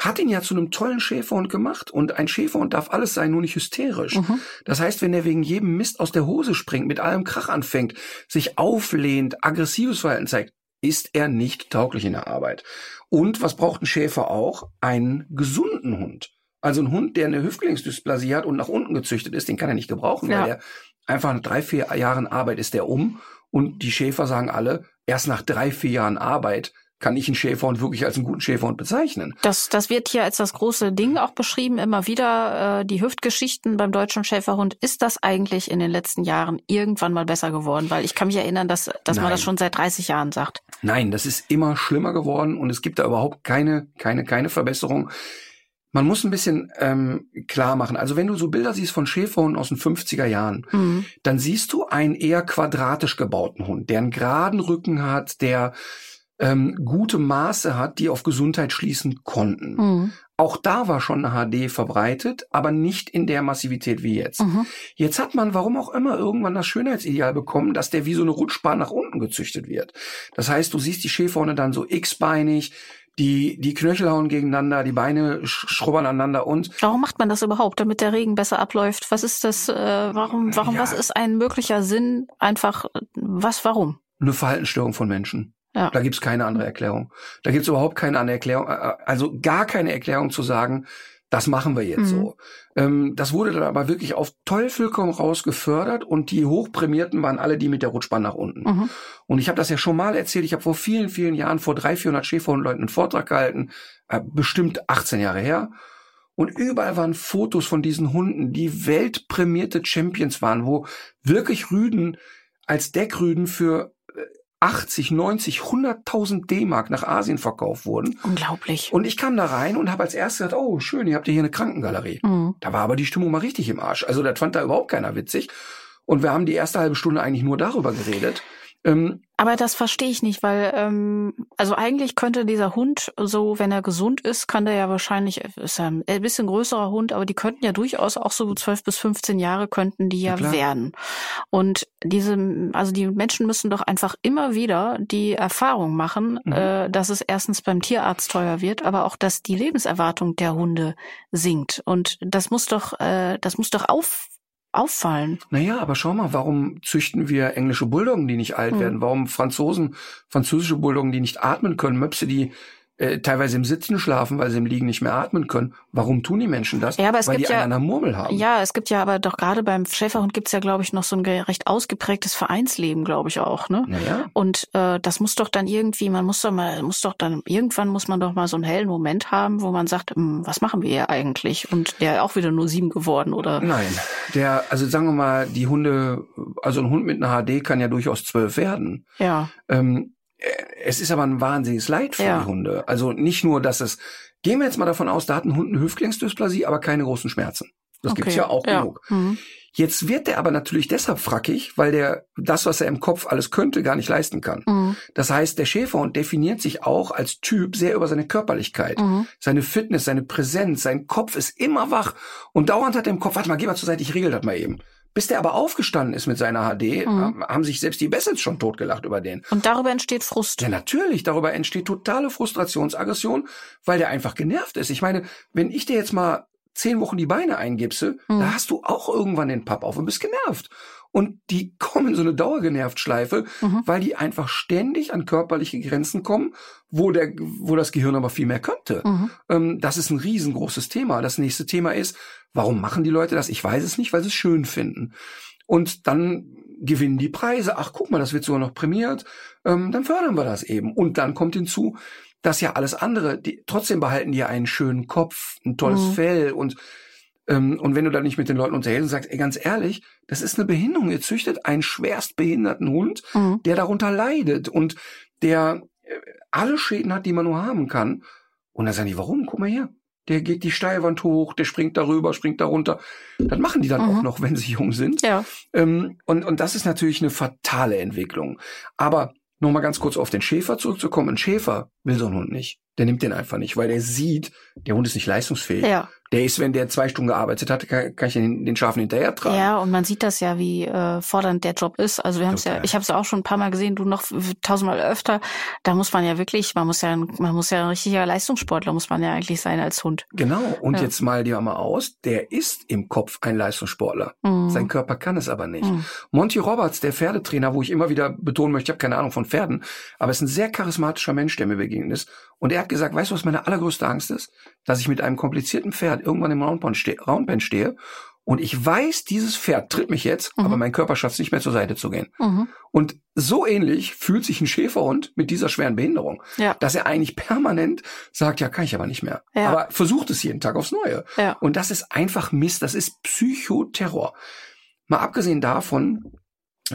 hat ihn ja zu einem tollen Schäferhund gemacht. Und ein Schäferhund darf alles sein, nur nicht hysterisch. Mhm. Das heißt, wenn er wegen jedem Mist aus der Hose springt, mit allem Krach anfängt, sich auflehnt, aggressives Verhalten zeigt, ist er nicht tauglich in der Arbeit. Und was braucht ein Schäfer auch? Einen gesunden Hund. Also ein Hund, der eine Hüftgelenksdysplasie hat und nach unten gezüchtet ist, den kann er nicht gebrauchen, ja. weil er einfach nach drei, vier Jahren Arbeit ist der um. Und die Schäfer sagen alle, erst nach drei, vier Jahren Arbeit kann ich einen Schäferhund wirklich als einen guten Schäferhund bezeichnen. Das, das wird hier als das große Ding auch beschrieben, immer wieder. Äh, die Hüftgeschichten beim deutschen Schäferhund. Ist das eigentlich in den letzten Jahren irgendwann mal besser geworden? Weil ich kann mich erinnern, dass, dass man das schon seit 30 Jahren sagt. Nein, das ist immer schlimmer geworden und es gibt da überhaupt keine, keine, keine Verbesserung. Man muss ein bisschen ähm, klar machen. Also wenn du so Bilder siehst von Schäferhunden aus den 50er Jahren, mhm. dann siehst du einen eher quadratisch gebauten Hund, der einen geraden Rücken hat, der ähm, gute Maße hat, die auf Gesundheit schließen konnten. Mhm. Auch da war schon eine HD verbreitet, aber nicht in der Massivität wie jetzt. Mhm. Jetzt hat man, warum auch immer, irgendwann das Schönheitsideal bekommen, dass der wie so eine Rutschbahn nach unten gezüchtet wird. Das heißt, du siehst die Schäferhunde dann so x-beinig, die, die Knöchel hauen gegeneinander, die Beine schrubbern aneinander und. Warum macht man das überhaupt, damit der Regen besser abläuft? Was ist das, äh, warum, warum, ja. was ist ein möglicher Sinn? Einfach, was, warum? Eine Verhaltensstörung von Menschen. Ja. Da gibt's keine andere Erklärung. Da gibt's überhaupt keine andere Erklärung, äh, äh, also gar keine Erklärung zu sagen, das machen wir jetzt mhm. so. Ähm, das wurde dann aber wirklich auf Teufel komm raus gefördert und die Hochprämierten waren alle die mit der Rutschbahn nach unten. Mhm. Und ich habe das ja schon mal erzählt, ich habe vor vielen, vielen Jahren vor drei, 400 Schäferhundleuten einen Vortrag gehalten, äh, bestimmt 18 Jahre her. Und überall waren Fotos von diesen Hunden, die weltprämierte Champions waren, wo wirklich Rüden als Deckrüden für 80, 90, 100.000 D-Mark nach Asien verkauft wurden. Unglaublich. Und ich kam da rein und habe als erstes gesagt, oh schön, ihr habt ja hier eine Krankengalerie. Mhm. Da war aber die Stimmung mal richtig im Arsch. Also das fand da überhaupt keiner witzig. Und wir haben die erste halbe Stunde eigentlich nur darüber geredet. Ähm, aber das verstehe ich nicht, weil ähm, also eigentlich könnte dieser Hund so, wenn er gesund ist, kann der ja wahrscheinlich ist ja ein bisschen größerer Hund, aber die könnten ja durchaus auch so 12 bis 15 Jahre könnten die ja, ja werden. Und diese, also die Menschen müssen doch einfach immer wieder die Erfahrung machen, mhm. äh, dass es erstens beim Tierarzt teuer wird, aber auch, dass die Lebenserwartung der Hunde sinkt. Und das muss doch, äh, das muss doch auf auffallen. Naja, aber schau mal, warum züchten wir englische Bulldoggen, die nicht alt hm. werden? Warum Franzosen, französische Bulldoggen, die nicht atmen können? Möpse, die äh, teilweise im Sitzen schlafen, weil sie im Liegen nicht mehr atmen können. Warum tun die Menschen das? Ja, aber es weil gibt die ja, einen Murmel haben. Ja, es gibt ja aber doch gerade beim Schäferhund gibt's ja, glaube ich, noch so ein recht ausgeprägtes Vereinsleben, glaube ich auch. Ne? Naja. Und äh, das muss doch dann irgendwie, man muss doch mal, muss doch dann, irgendwann muss man doch mal so einen hellen Moment haben, wo man sagt, hm, was machen wir hier eigentlich? Und der auch wieder nur sieben geworden, oder? Nein, der, also sagen wir mal, die Hunde, also ein Hund mit einer HD kann ja durchaus zwölf werden. Ja. Ähm, es ist aber ein wahnsinniges Leid für ja. die Hunde. Also nicht nur, dass es, gehen wir jetzt mal davon aus, da hat ein Hund eine Hüftgelenksdysplasie, aber keine großen Schmerzen. Das okay. gibt's ja auch ja. genug. Mhm. Jetzt wird der aber natürlich deshalb frackig, weil der das, was er im Kopf alles könnte, gar nicht leisten kann. Mhm. Das heißt, der Schäferhund definiert sich auch als Typ sehr über seine Körperlichkeit, mhm. seine Fitness, seine Präsenz. Sein Kopf ist immer wach und dauernd hat er im Kopf, warte mal, geh mal zur Seite, ich regel das mal eben. Bis der aber aufgestanden ist mit seiner HD, mhm. haben sich selbst die Bessels schon totgelacht über den. Und darüber entsteht Frust. Ja, natürlich. Darüber entsteht totale Frustrationsaggression, weil der einfach genervt ist. Ich meine, wenn ich dir jetzt mal zehn Wochen die Beine eingipse, Mhm. da hast du auch irgendwann den Papp auf und bist genervt. Und die kommen in so eine Dauergenervt-Schleife, Mhm. weil die einfach ständig an körperliche Grenzen kommen, wo der, wo das Gehirn aber viel mehr könnte. Mhm. Ähm, das ist ein riesengroßes Thema. Das nächste Thema ist, warum machen die Leute das? Ich weiß es nicht, weil sie es schön finden. Und dann gewinnen die Preise. Ach, guck mal, das wird sogar noch prämiert. Ähm, dann fördern wir das eben. Und dann kommt hinzu, dass ja alles andere, die, trotzdem behalten die einen schönen Kopf, ein tolles Mhm. Fell und und wenn du dann nicht mit den Leuten unterhältst und sagst, ey, ganz ehrlich, das ist eine Behinderung. Ihr züchtet einen schwerst behinderten Hund, Mhm. der darunter leidet und der äh, alle Schäden hat, die man nur haben kann. Und dann sagen die, warum? Guck mal her. Der geht die Steilwand hoch, der springt darüber, springt darunter. Das machen die dann Mhm. auch noch, wenn sie jung sind. Ja. Ähm, und, und das ist natürlich eine fatale Entwicklung. Aber noch mal ganz kurz auf den Schäfer zurückzukommen. Ein Schäfer will so einen Hund nicht. Der nimmt den einfach nicht, weil der sieht, der Hund ist nicht leistungsfähig. Ja. Der ist, wenn der zwei Stunden gearbeitet hat, kann, kann ich den, den Schafen hinterher tragen. Ja, und man sieht das ja, wie äh, fordernd der Job ist. Also wir haben es ja, ich habe es ja auch schon ein paar Mal gesehen, du noch tausendmal öfter. Da muss man ja wirklich, man muss ja, ein- man muss ja ein richtiger Leistungssportler, muss man ja eigentlich sein als Hund. Genau. Und Ja. jetzt mal dir mal aus, der ist im Kopf ein Leistungssportler. Mhm. Sein Körper kann es aber nicht. Mhm. Monty Roberts, der Pferdetrainer, wo ich immer wieder betonen möchte, ich habe keine Ahnung von Pferden, aber ist ein sehr charismatischer Mensch, der mir begegnet ist. Und er hat gesagt, weißt du, was meine allergrößte Angst ist? Dass ich mit einem komplizierten Pferd irgendwann im Roundpen stehe, Roundpen stehe und ich weiß, dieses Pferd tritt mich jetzt, Mhm. aber mein Körper schafft es nicht mehr zur Seite zu gehen. Mhm. Und so ähnlich fühlt sich ein Schäferhund mit dieser schweren Behinderung, Ja. dass er eigentlich permanent sagt, ja, kann ich aber nicht mehr. Ja. Aber versucht es jeden Tag aufs Neue. Ja. Und das ist einfach Mist, das ist Psychoterror. Mal abgesehen davon,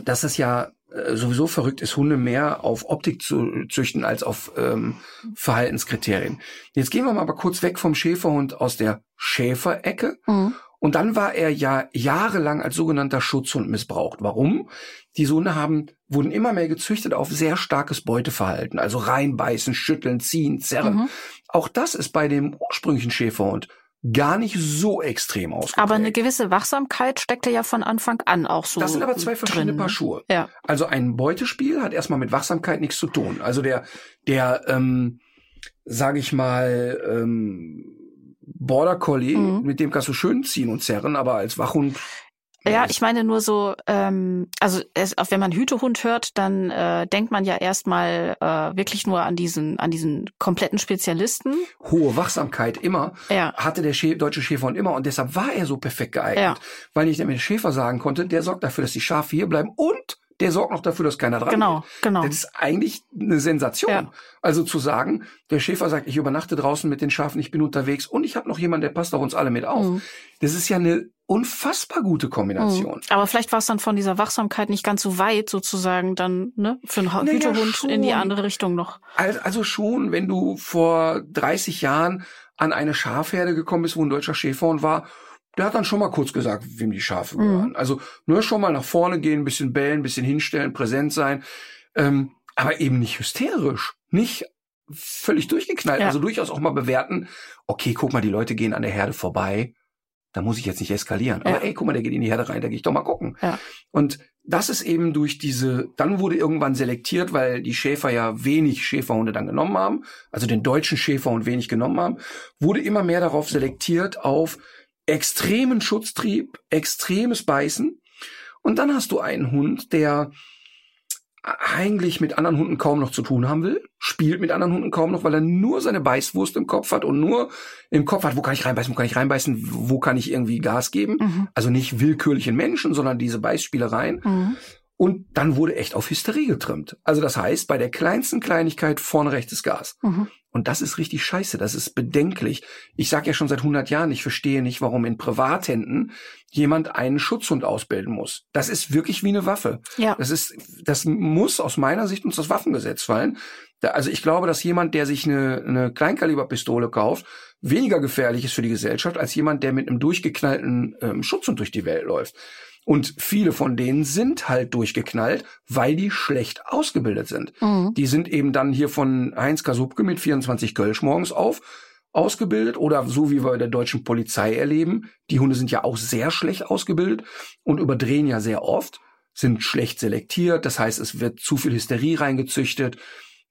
dass es ja sowieso verrückt ist, Hunde mehr auf Optik zu züchten als auf ähm, Verhaltenskriterien. Jetzt gehen wir mal aber kurz weg vom Schäferhund aus der Schäferecke. Mhm. Und dann war er ja jahrelang als sogenannter Schutzhund missbraucht. Warum? Die Hunde haben, wurden immer mehr gezüchtet auf sehr starkes Beuteverhalten. Also reinbeißen, schütteln, ziehen, zerren. Mhm. Auch das ist bei dem ursprünglichen Schäferhund gar nicht so extrem ausgeprägt. Aber eine gewisse Wachsamkeit steckte ja von Anfang an auch so. das sind aber zwei verschiedene drin, Paar ne? Schuhe. Ja. Also ein Beutespiel hat erstmal mit Wachsamkeit nichts zu tun. Also der, der, ähm, sage ich mal, ähm, Border Collie, Mhm. mit dem kannst du schön ziehen und zerren, aber als Wachhund. Ja, ich meine nur so, ähm, also es, auch wenn man Hütehund hört, dann äh, denkt man ja erstmal äh, wirklich nur an diesen, an diesen kompletten Spezialisten. hohe Wachsamkeit immer, Ja. hatte der Schä deutsche Schäferhund immer und deshalb war er so perfekt geeignet, Ja. weil ich dem Schäfer sagen konnte, der sorgt dafür, dass die Schafe hier bleiben und der sorgt noch dafür, dass keiner dran Genau, geht. genau. Das ist eigentlich eine Sensation. Ja. Also zu sagen, der Schäfer sagt, ich übernachte draußen mit den Schafen, ich bin unterwegs und ich habe noch jemanden, der passt auf uns alle mit auf. Mhm. Das ist ja eine unfassbar gute Kombination. Mhm. Aber vielleicht war es dann von dieser Wachsamkeit nicht ganz so weit, sozusagen dann ne, für einen Naja, Hütehund in die schon. andere Richtung noch. Al- Also schon, wenn du vor 30 Jahren an eine Schafherde gekommen bist, wo ein deutscher Schäferhund war, der hat dann schon mal kurz gesagt, wem die Schafe Mhm. gehören. Also nur schon mal nach vorne gehen, ein bisschen bellen, ein bisschen hinstellen, präsent sein, ähm, aber eben nicht hysterisch, nicht völlig durchgeknallt. Ja. Also durchaus auch mal bewerten, okay, guck mal, die Leute gehen an der Herde vorbei, da muss ich jetzt nicht eskalieren. Ja. Aber ey, guck mal, der geht in die Herde rein, da gehe ich doch mal gucken. Ja. Und das ist eben durch diese, dann wurde irgendwann selektiert, weil die Schäfer ja wenig Schäferhunde dann genommen haben, also den deutschen Schäferhund wenig genommen haben, wurde immer mehr darauf selektiert auf extremen Schutztrieb, extremes Beißen. Und dann hast du einen Hund, der eigentlich mit anderen Hunden kaum noch zu tun haben will, spielt mit anderen Hunden kaum noch, weil er nur seine Beißwurst im Kopf hat und nur im Kopf hat, wo kann ich reinbeißen, wo kann ich reinbeißen, wo kann ich irgendwie Gas geben. Mhm. Also nicht willkürlichen Menschen, sondern diese Beißspielereien. Mhm. Und dann wurde echt auf Hysterie getrimmt. Also das heißt, bei der kleinsten Kleinigkeit vorne rechtes Gas. Mhm. Und das ist richtig scheiße, das ist bedenklich. Ich sage ja schon seit 100 Jahren, ich verstehe nicht, warum in Privathänden jemand einen Schutzhund ausbilden muss. Das ist wirklich wie eine Waffe. Ja. Das ist, das muss aus meiner Sicht uns das Waffengesetz fallen. Da, also ich glaube, dass jemand, der sich eine, eine Kleinkaliberpistole kauft, weniger gefährlich ist für die Gesellschaft als jemand, der mit einem durchgeknallten ähm, Schutzhund durch die Welt läuft. Und viele von denen sind halt durchgeknallt, weil die schlecht ausgebildet sind. Mhm. Die sind eben dann hier von Heinz Kasubke mit 24 Kölsch morgens auf ausgebildet oder so wie wir bei der deutschen Polizei erleben. Die Hunde sind ja auch sehr schlecht ausgebildet und überdrehen ja sehr oft, sind schlecht selektiert. Das heißt, es wird zu viel Hysterie reingezüchtet.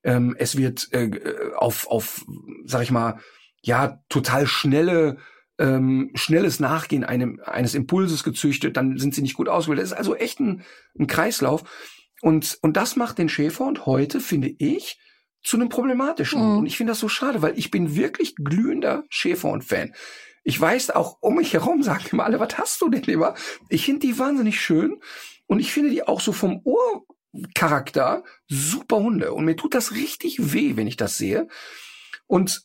Ähm, es wird äh, auf, auf, sag ich mal, ja, total schnelle ähm, schnelles Nachgehen einem, eines Impulses gezüchtet, dann sind sie nicht gut ausgebildet. Das ist also echt ein, ein Kreislauf. Und, und das macht den Schäferhund heute, finde ich, zu einem problematischen. Mhm. Und ich finde das so schade, weil ich bin wirklich glühender Schäferhund-Fan. Ich weiß auch um mich herum, sagen immer alle, was hast du denn immer? Ich finde die wahnsinnig schön und ich finde die auch so vom Urcharakter super Hunde. Und mir tut das richtig weh, wenn ich das sehe. Und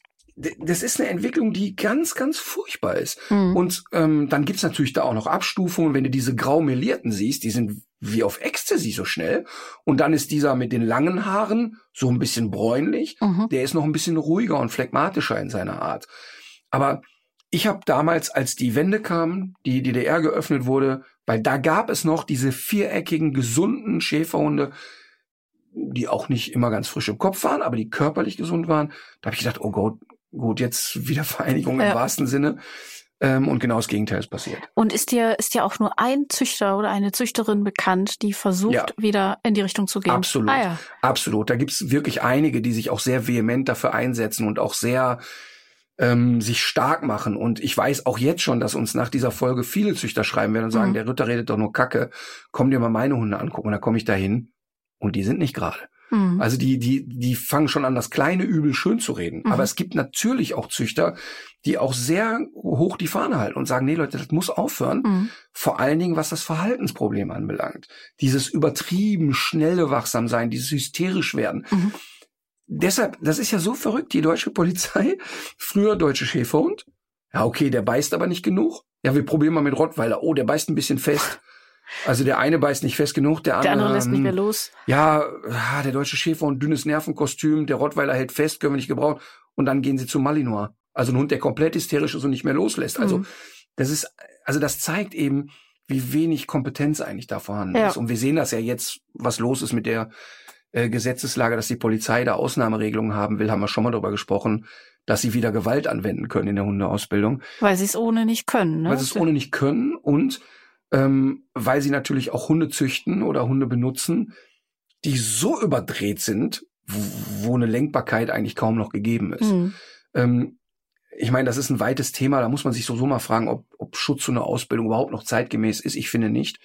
das ist eine Entwicklung, die ganz, ganz furchtbar ist. Mhm. Und ähm, dann gibt's natürlich da auch noch Abstufungen. Wenn du diese graumelierten siehst, die sind wie auf Ecstasy so schnell. Und dann ist dieser mit den langen Haaren so ein bisschen bräunlich. Mhm. Der ist noch ein bisschen ruhiger und phlegmatischer in seiner Art. Aber ich habe damals, als die Wende kam, die DDR geöffnet wurde, weil da gab es noch diese viereckigen, gesunden Schäferhunde, die auch nicht immer ganz frisch im Kopf waren, aber die körperlich gesund waren. Da habe ich gedacht, oh Gott, gut, jetzt Wiedervereinigung ja. im wahrsten Sinne. Ähm, und genau das Gegenteil ist passiert. Und ist dir, ist dir auch nur ein Züchter oder eine Züchterin bekannt, die versucht, ja. wieder in die Richtung zu gehen? Absolut. Ah, ja. Absolut. Da gibt's wirklich einige, die sich auch sehr vehement dafür einsetzen und auch sehr ähm, sich stark machen. Und ich weiß auch jetzt schon, dass uns nach dieser Folge viele Züchter schreiben werden und sagen, mhm. der Ritter redet doch nur Kacke. Komm dir mal meine Hunde angucken. Und dann komme ich dahin und die sind nicht gerade. Mhm. Also die, die, die fangen schon an, das kleine Übel schön zu reden. Mhm. Aber es gibt natürlich auch Züchter, die auch sehr hoch die Fahne halten und sagen, nee Leute, das muss aufhören. Mhm. Vor allen Dingen, was das Verhaltensproblem anbelangt. Dieses übertrieben schnelle Wachsamsein, dieses hysterisch werden. Mhm. Deshalb, das ist ja so verrückt, die deutsche Polizei, früher deutsche Schäferhund. Ja, okay, der beißt aber nicht genug. Ja, wir probieren mal mit Rottweiler. Oh, der beißt ein bisschen fest. Also der eine beißt nicht fest genug, der andere, der andere lässt nicht mehr los. Ja, der deutsche Schäfer und dünnes Nervenkostüm, der Rottweiler hält fest, können wir nicht gebrauchen. Und dann gehen sie zu Malinois. Also ein Hund, der komplett hysterisch ist und nicht mehr loslässt. Also mhm. das ist, also das zeigt eben, wie wenig Kompetenz eigentlich da vorhanden ja. ist. Und wir sehen das ja jetzt, was los ist mit der äh, Gesetzeslage, dass die Polizei da Ausnahmeregelungen haben will, haben wir schon mal darüber gesprochen, dass sie wieder Gewalt anwenden können in der Hundeausbildung. Weil sie es ohne nicht können. Ne? Weil sie es ohne nicht können und ähm, weil sie natürlich auch Hunde züchten oder Hunde benutzen, die so überdreht sind, wo, wo eine Lenkbarkeit eigentlich kaum noch gegeben ist. Mhm. Ähm, ich meine, das ist ein weites Thema, da muss man sich so, so mal fragen, ob, ob Schutz zu einer Ausbildung überhaupt noch zeitgemäß ist. Ich finde nicht.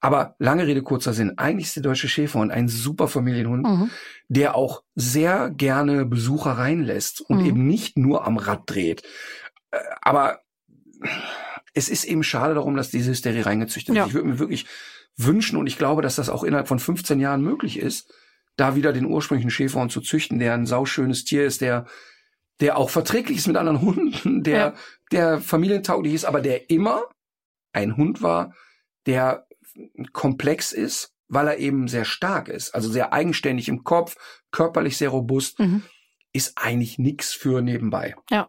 Aber lange Rede, kurzer Sinn. Eigentlich ist der deutsche Schäferhund ein super Familienhund, mhm. der auch sehr gerne Besucher reinlässt und mhm. eben nicht nur am Rad dreht. Äh, aber es ist eben schade darum, dass diese Hysterie reingezüchtet wird. Ja. Ich würde mir wirklich wünschen und ich glaube, dass das auch innerhalb von 15 Jahren möglich ist, da wieder den ursprünglichen Schäferhund zu züchten, der ein sauschönes Tier ist, der der auch verträglich ist mit anderen Hunden, der ja. der familientauglich ist, aber der immer ein Hund war, der komplex ist, weil er eben sehr stark ist, also sehr eigenständig im Kopf, körperlich sehr robust. Mhm ist eigentlich nichts für nebenbei. Ja.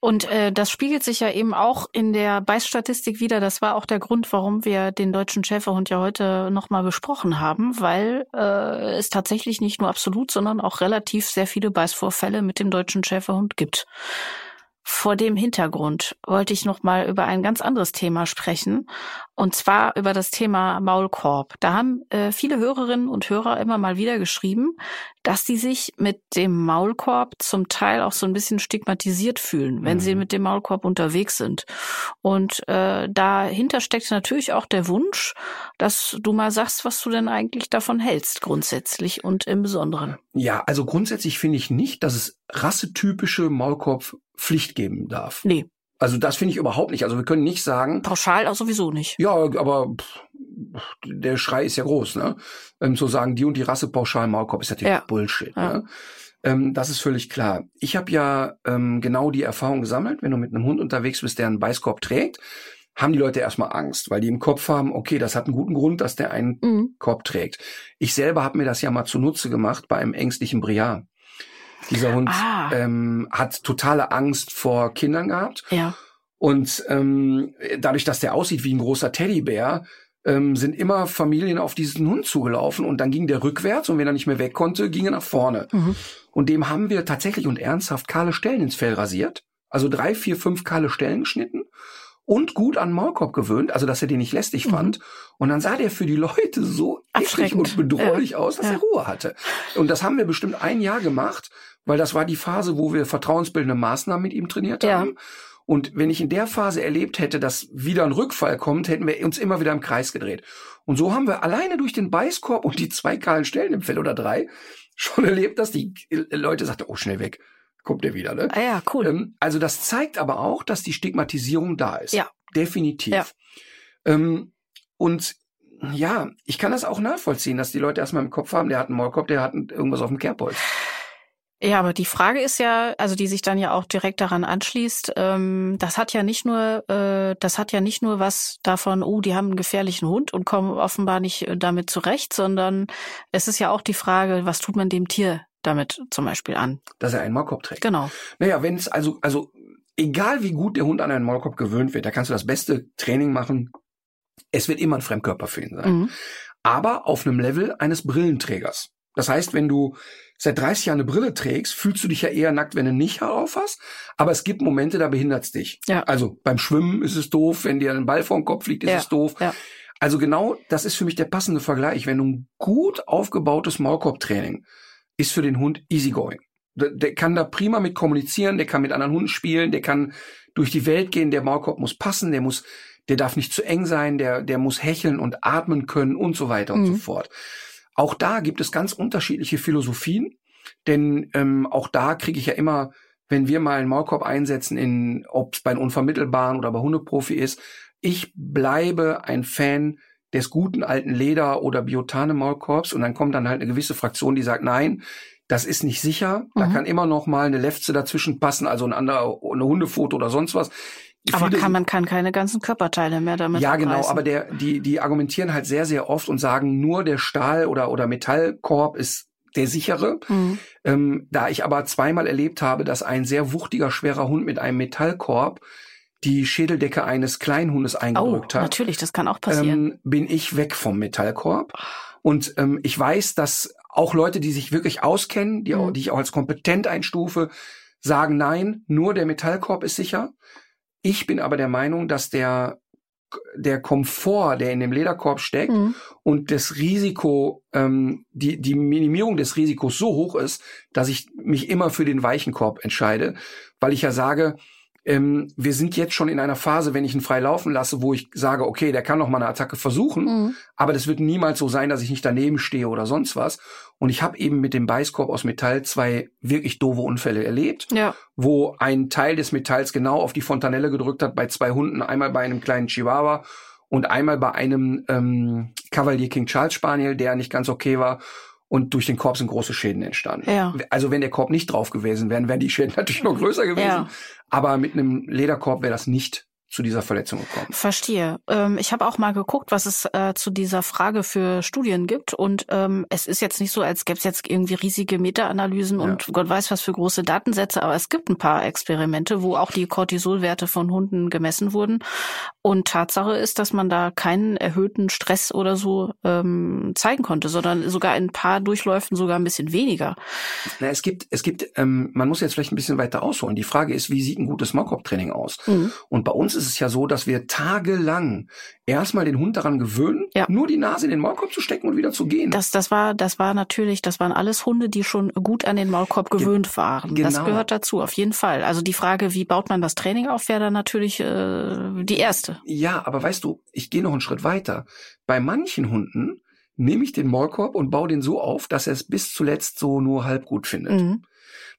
Und äh, das spiegelt sich ja eben auch in der Beißstatistik wieder. Das war auch der Grund, warum wir den deutschen Schäferhund ja heute nochmal besprochen haben, weil äh, es tatsächlich nicht nur absolut, sondern auch relativ sehr viele Beißvorfälle mit dem deutschen Schäferhund gibt. Vor dem Hintergrund wollte ich noch mal über ein ganz anderes Thema sprechen, und zwar über das Thema Maulkorb. Da haben äh, viele Hörerinnen und Hörer immer mal wieder geschrieben, dass sie sich mit dem Maulkorb zum Teil auch so ein bisschen stigmatisiert fühlen, wenn mhm. sie mit dem Maulkorb unterwegs sind. Und äh, dahinter steckt natürlich auch der Wunsch, dass du mal sagst, was du denn eigentlich davon hältst, grundsätzlich und im Besonderen. Ja, also grundsätzlich finde ich nicht, dass es rassetypische Maulkorbpflicht geben darf. Nee. Also das finde ich überhaupt nicht. Also wir können nicht sagen. Pauschal auch sowieso nicht. Ja, aber pff, der Schrei ist ja groß, ne? Ähm, zu sagen, die und die Rasse pauschal Maulkorb ist natürlich ja. Bullshit. Ja. Ne? Ähm, das ist völlig klar. Ich habe ja ähm, genau die Erfahrung gesammelt, wenn du mit einem Hund unterwegs bist, der einen Beißkorb trägt, haben die Leute erstmal Angst, weil die im Kopf haben, okay, das hat einen guten Grund, dass der einen mhm. Korb trägt. Ich selber habe mir das ja mal zunutze gemacht bei einem ängstlichen Briar. Dieser Hund ah. ähm, hat totale Angst vor Kindern gehabt. Ja. Und ähm, dadurch, dass der aussieht wie ein großer Teddybär, ähm, sind immer Familien auf diesen Hund zugelaufen und dann ging der rückwärts und wenn er nicht mehr weg konnte, ging er nach vorne. Mhm. Und dem haben wir tatsächlich und ernsthaft kahle Stellen ins Fell rasiert. Also drei, vier, fünf kahle Stellen geschnitten und gut an Maulkorb gewöhnt, also dass er den nicht lästig mhm. fand. Und dann sah der für die Leute so eklig und bedrohlich ja. aus, dass ja. er Ruhe hatte. Und das haben wir bestimmt ein Jahr gemacht, weil das war die Phase, wo wir vertrauensbildende Maßnahmen mit ihm trainiert ja. haben. Und wenn ich in der Phase erlebt hätte, dass wieder ein Rückfall kommt, hätten wir uns immer wieder im Kreis gedreht. Und so haben wir alleine durch den Beißkorb und die zwei kahlen Stellen im Fell oder drei schon erlebt, dass die Leute sagten, oh, schnell weg. Kommt der wieder, ne? Ah ja, cool. Ähm, also das zeigt aber auch, dass die Stigmatisierung da ist. Ja. Definitiv. Ja. Ähm, und ja, ich kann das auch nachvollziehen, dass die Leute erstmal im Kopf haben, der hat einen Maulkorb, der hat irgendwas auf dem Kerbholz. Ja, aber die Frage ist ja, also die sich dann ja auch direkt daran anschließt, ähm, das hat ja nicht nur, äh, das hat ja nicht nur was davon, oh, die haben einen gefährlichen Hund und kommen offenbar nicht äh, damit zurecht, sondern es ist ja auch die Frage, was tut man dem Tier damit zum Beispiel an? Dass er einen Maulkorb trägt. Genau. Naja, wenn es also, also egal wie gut der Hund an einen Maulkorb gewöhnt wird, da kannst du das beste Training machen. Es wird immer ein Fremdkörper für ihn sein. Mhm. Aber auf einem Level eines Brillenträgers. Das heißt, wenn du seit 30 Jahren eine Brille trägst, fühlst du dich ja eher nackt, wenn du nicht auf hast. Aber es gibt Momente, da behindert's dich. Ja. Also beim Schwimmen ist es doof, wenn dir ein Ball vor den Kopf liegt, ist Ja, es doof. ja. Also genau, das ist für mich der passende Vergleich. Wenn du ein gut aufgebautes Maulkorbtraining ist für den Hund easygoing. Der, der kann da prima mit kommunizieren, der kann mit anderen Hunden spielen, der kann durch die Welt gehen, der Maulkorb muss passen, der muss, der darf nicht zu eng sein, der, der muss hecheln und atmen können und so weiter und Mhm. so fort. Auch da gibt es ganz unterschiedliche Philosophien, denn ähm, auch da kriege ich ja immer, wenn wir mal einen Maulkorb einsetzen, in ob es bei einem Unvermittelbaren oder bei Hundeprofi ist, ich bleibe ein Fan des guten alten Leder- oder Biotane-Maulkorbs und dann kommt dann halt eine gewisse Fraktion, die sagt, nein, das ist nicht sicher, da Mhm. kann immer noch mal eine Lefze dazwischen passen, also ein anderer, eine Hundefoto oder sonst was. Aber kann man kann keine ganzen Körperteile mehr damit ja, genau, abreißen. aber der, die, die argumentieren halt sehr, sehr oft und sagen, nur der Stahl- oder, oder Metallkorb ist der sichere. Mhm. Ähm, da ich aber zweimal erlebt habe, dass ein sehr wuchtiger, schwerer Hund mit einem Metallkorb die Schädeldecke eines Kleinhundes Oh, eingedrückt hat, natürlich, das kann auch passieren. ähm, bin ich weg vom Metallkorb. Und ähm, ich weiß, dass auch Leute, die sich wirklich auskennen, die, Mhm. die ich auch als kompetent einstufe, sagen, nein, nur der Metallkorb ist sicher. Ich bin aber der Meinung, dass der, der Komfort, der in dem Lederkorb steckt Mhm. und das Risiko, ähm, die, die Minimierung des Risikos so hoch ist, dass ich mich immer für den weichen Korb entscheide, weil ich ja sage, ähm, wir sind jetzt schon in einer Phase, wenn ich ihn frei laufen lasse, wo ich sage, okay, der kann noch mal eine Attacke versuchen, Mhm. aber das wird niemals so sein, dass ich nicht daneben stehe oder sonst was. Und ich habe eben mit dem Beißkorb aus Metall zwei wirklich doofe Unfälle erlebt, Ja. wo ein Teil des Metalls genau auf die Fontanelle gedrückt hat bei zwei Hunden, einmal bei einem kleinen Chihuahua und einmal bei einem ähm, Cavalier King Charles Spaniel, der nicht ganz okay war. Und durch den Korb sind große Schäden entstanden. Ja. Also wenn der Korb nicht drauf gewesen wäre, wären die Schäden natürlich noch größer gewesen. Ja. Aber mit einem Lederkorb wäre das nicht zu dieser Verletzung gekommen. Verstehe. Ähm, ich habe auch mal geguckt, was es äh, zu dieser Frage für Studien gibt. Und ähm, es ist jetzt nicht so, als gäbe es jetzt irgendwie riesige Meta-Analysen und Gott weiß was für große Datensätze, aber es gibt ein paar Experimente, wo auch die Cortisolwerte von Hunden gemessen wurden. Und Tatsache ist, dass man da keinen erhöhten Stress oder so ähm, zeigen konnte, sondern sogar in ein paar Durchläufen sogar ein bisschen weniger. Na, es gibt, es gibt, ähm, man muss jetzt vielleicht ein bisschen weiter ausholen. Die Frage ist, wie sieht ein gutes Maulkorbtraining aus? Mhm. Und bei uns ist es ja so, dass wir tagelang erstmal den Hund daran gewöhnen, Ja. nur die Nase in den Maulkorb zu stecken und wieder zu gehen. Das, das war, das war natürlich, das waren alles Hunde, die schon gut an den Maulkorb gewöhnt waren. Das genau. gehört dazu, auf jeden Fall. Also die Frage, wie baut man das Training auf, wäre dann natürlich äh, die erste. Ja, aber weißt du, ich gehe noch einen Schritt weiter. Bei manchen Hunden nehme ich den Maulkorb und baue den so auf, dass er es bis zuletzt so nur halb gut findet. Mhm.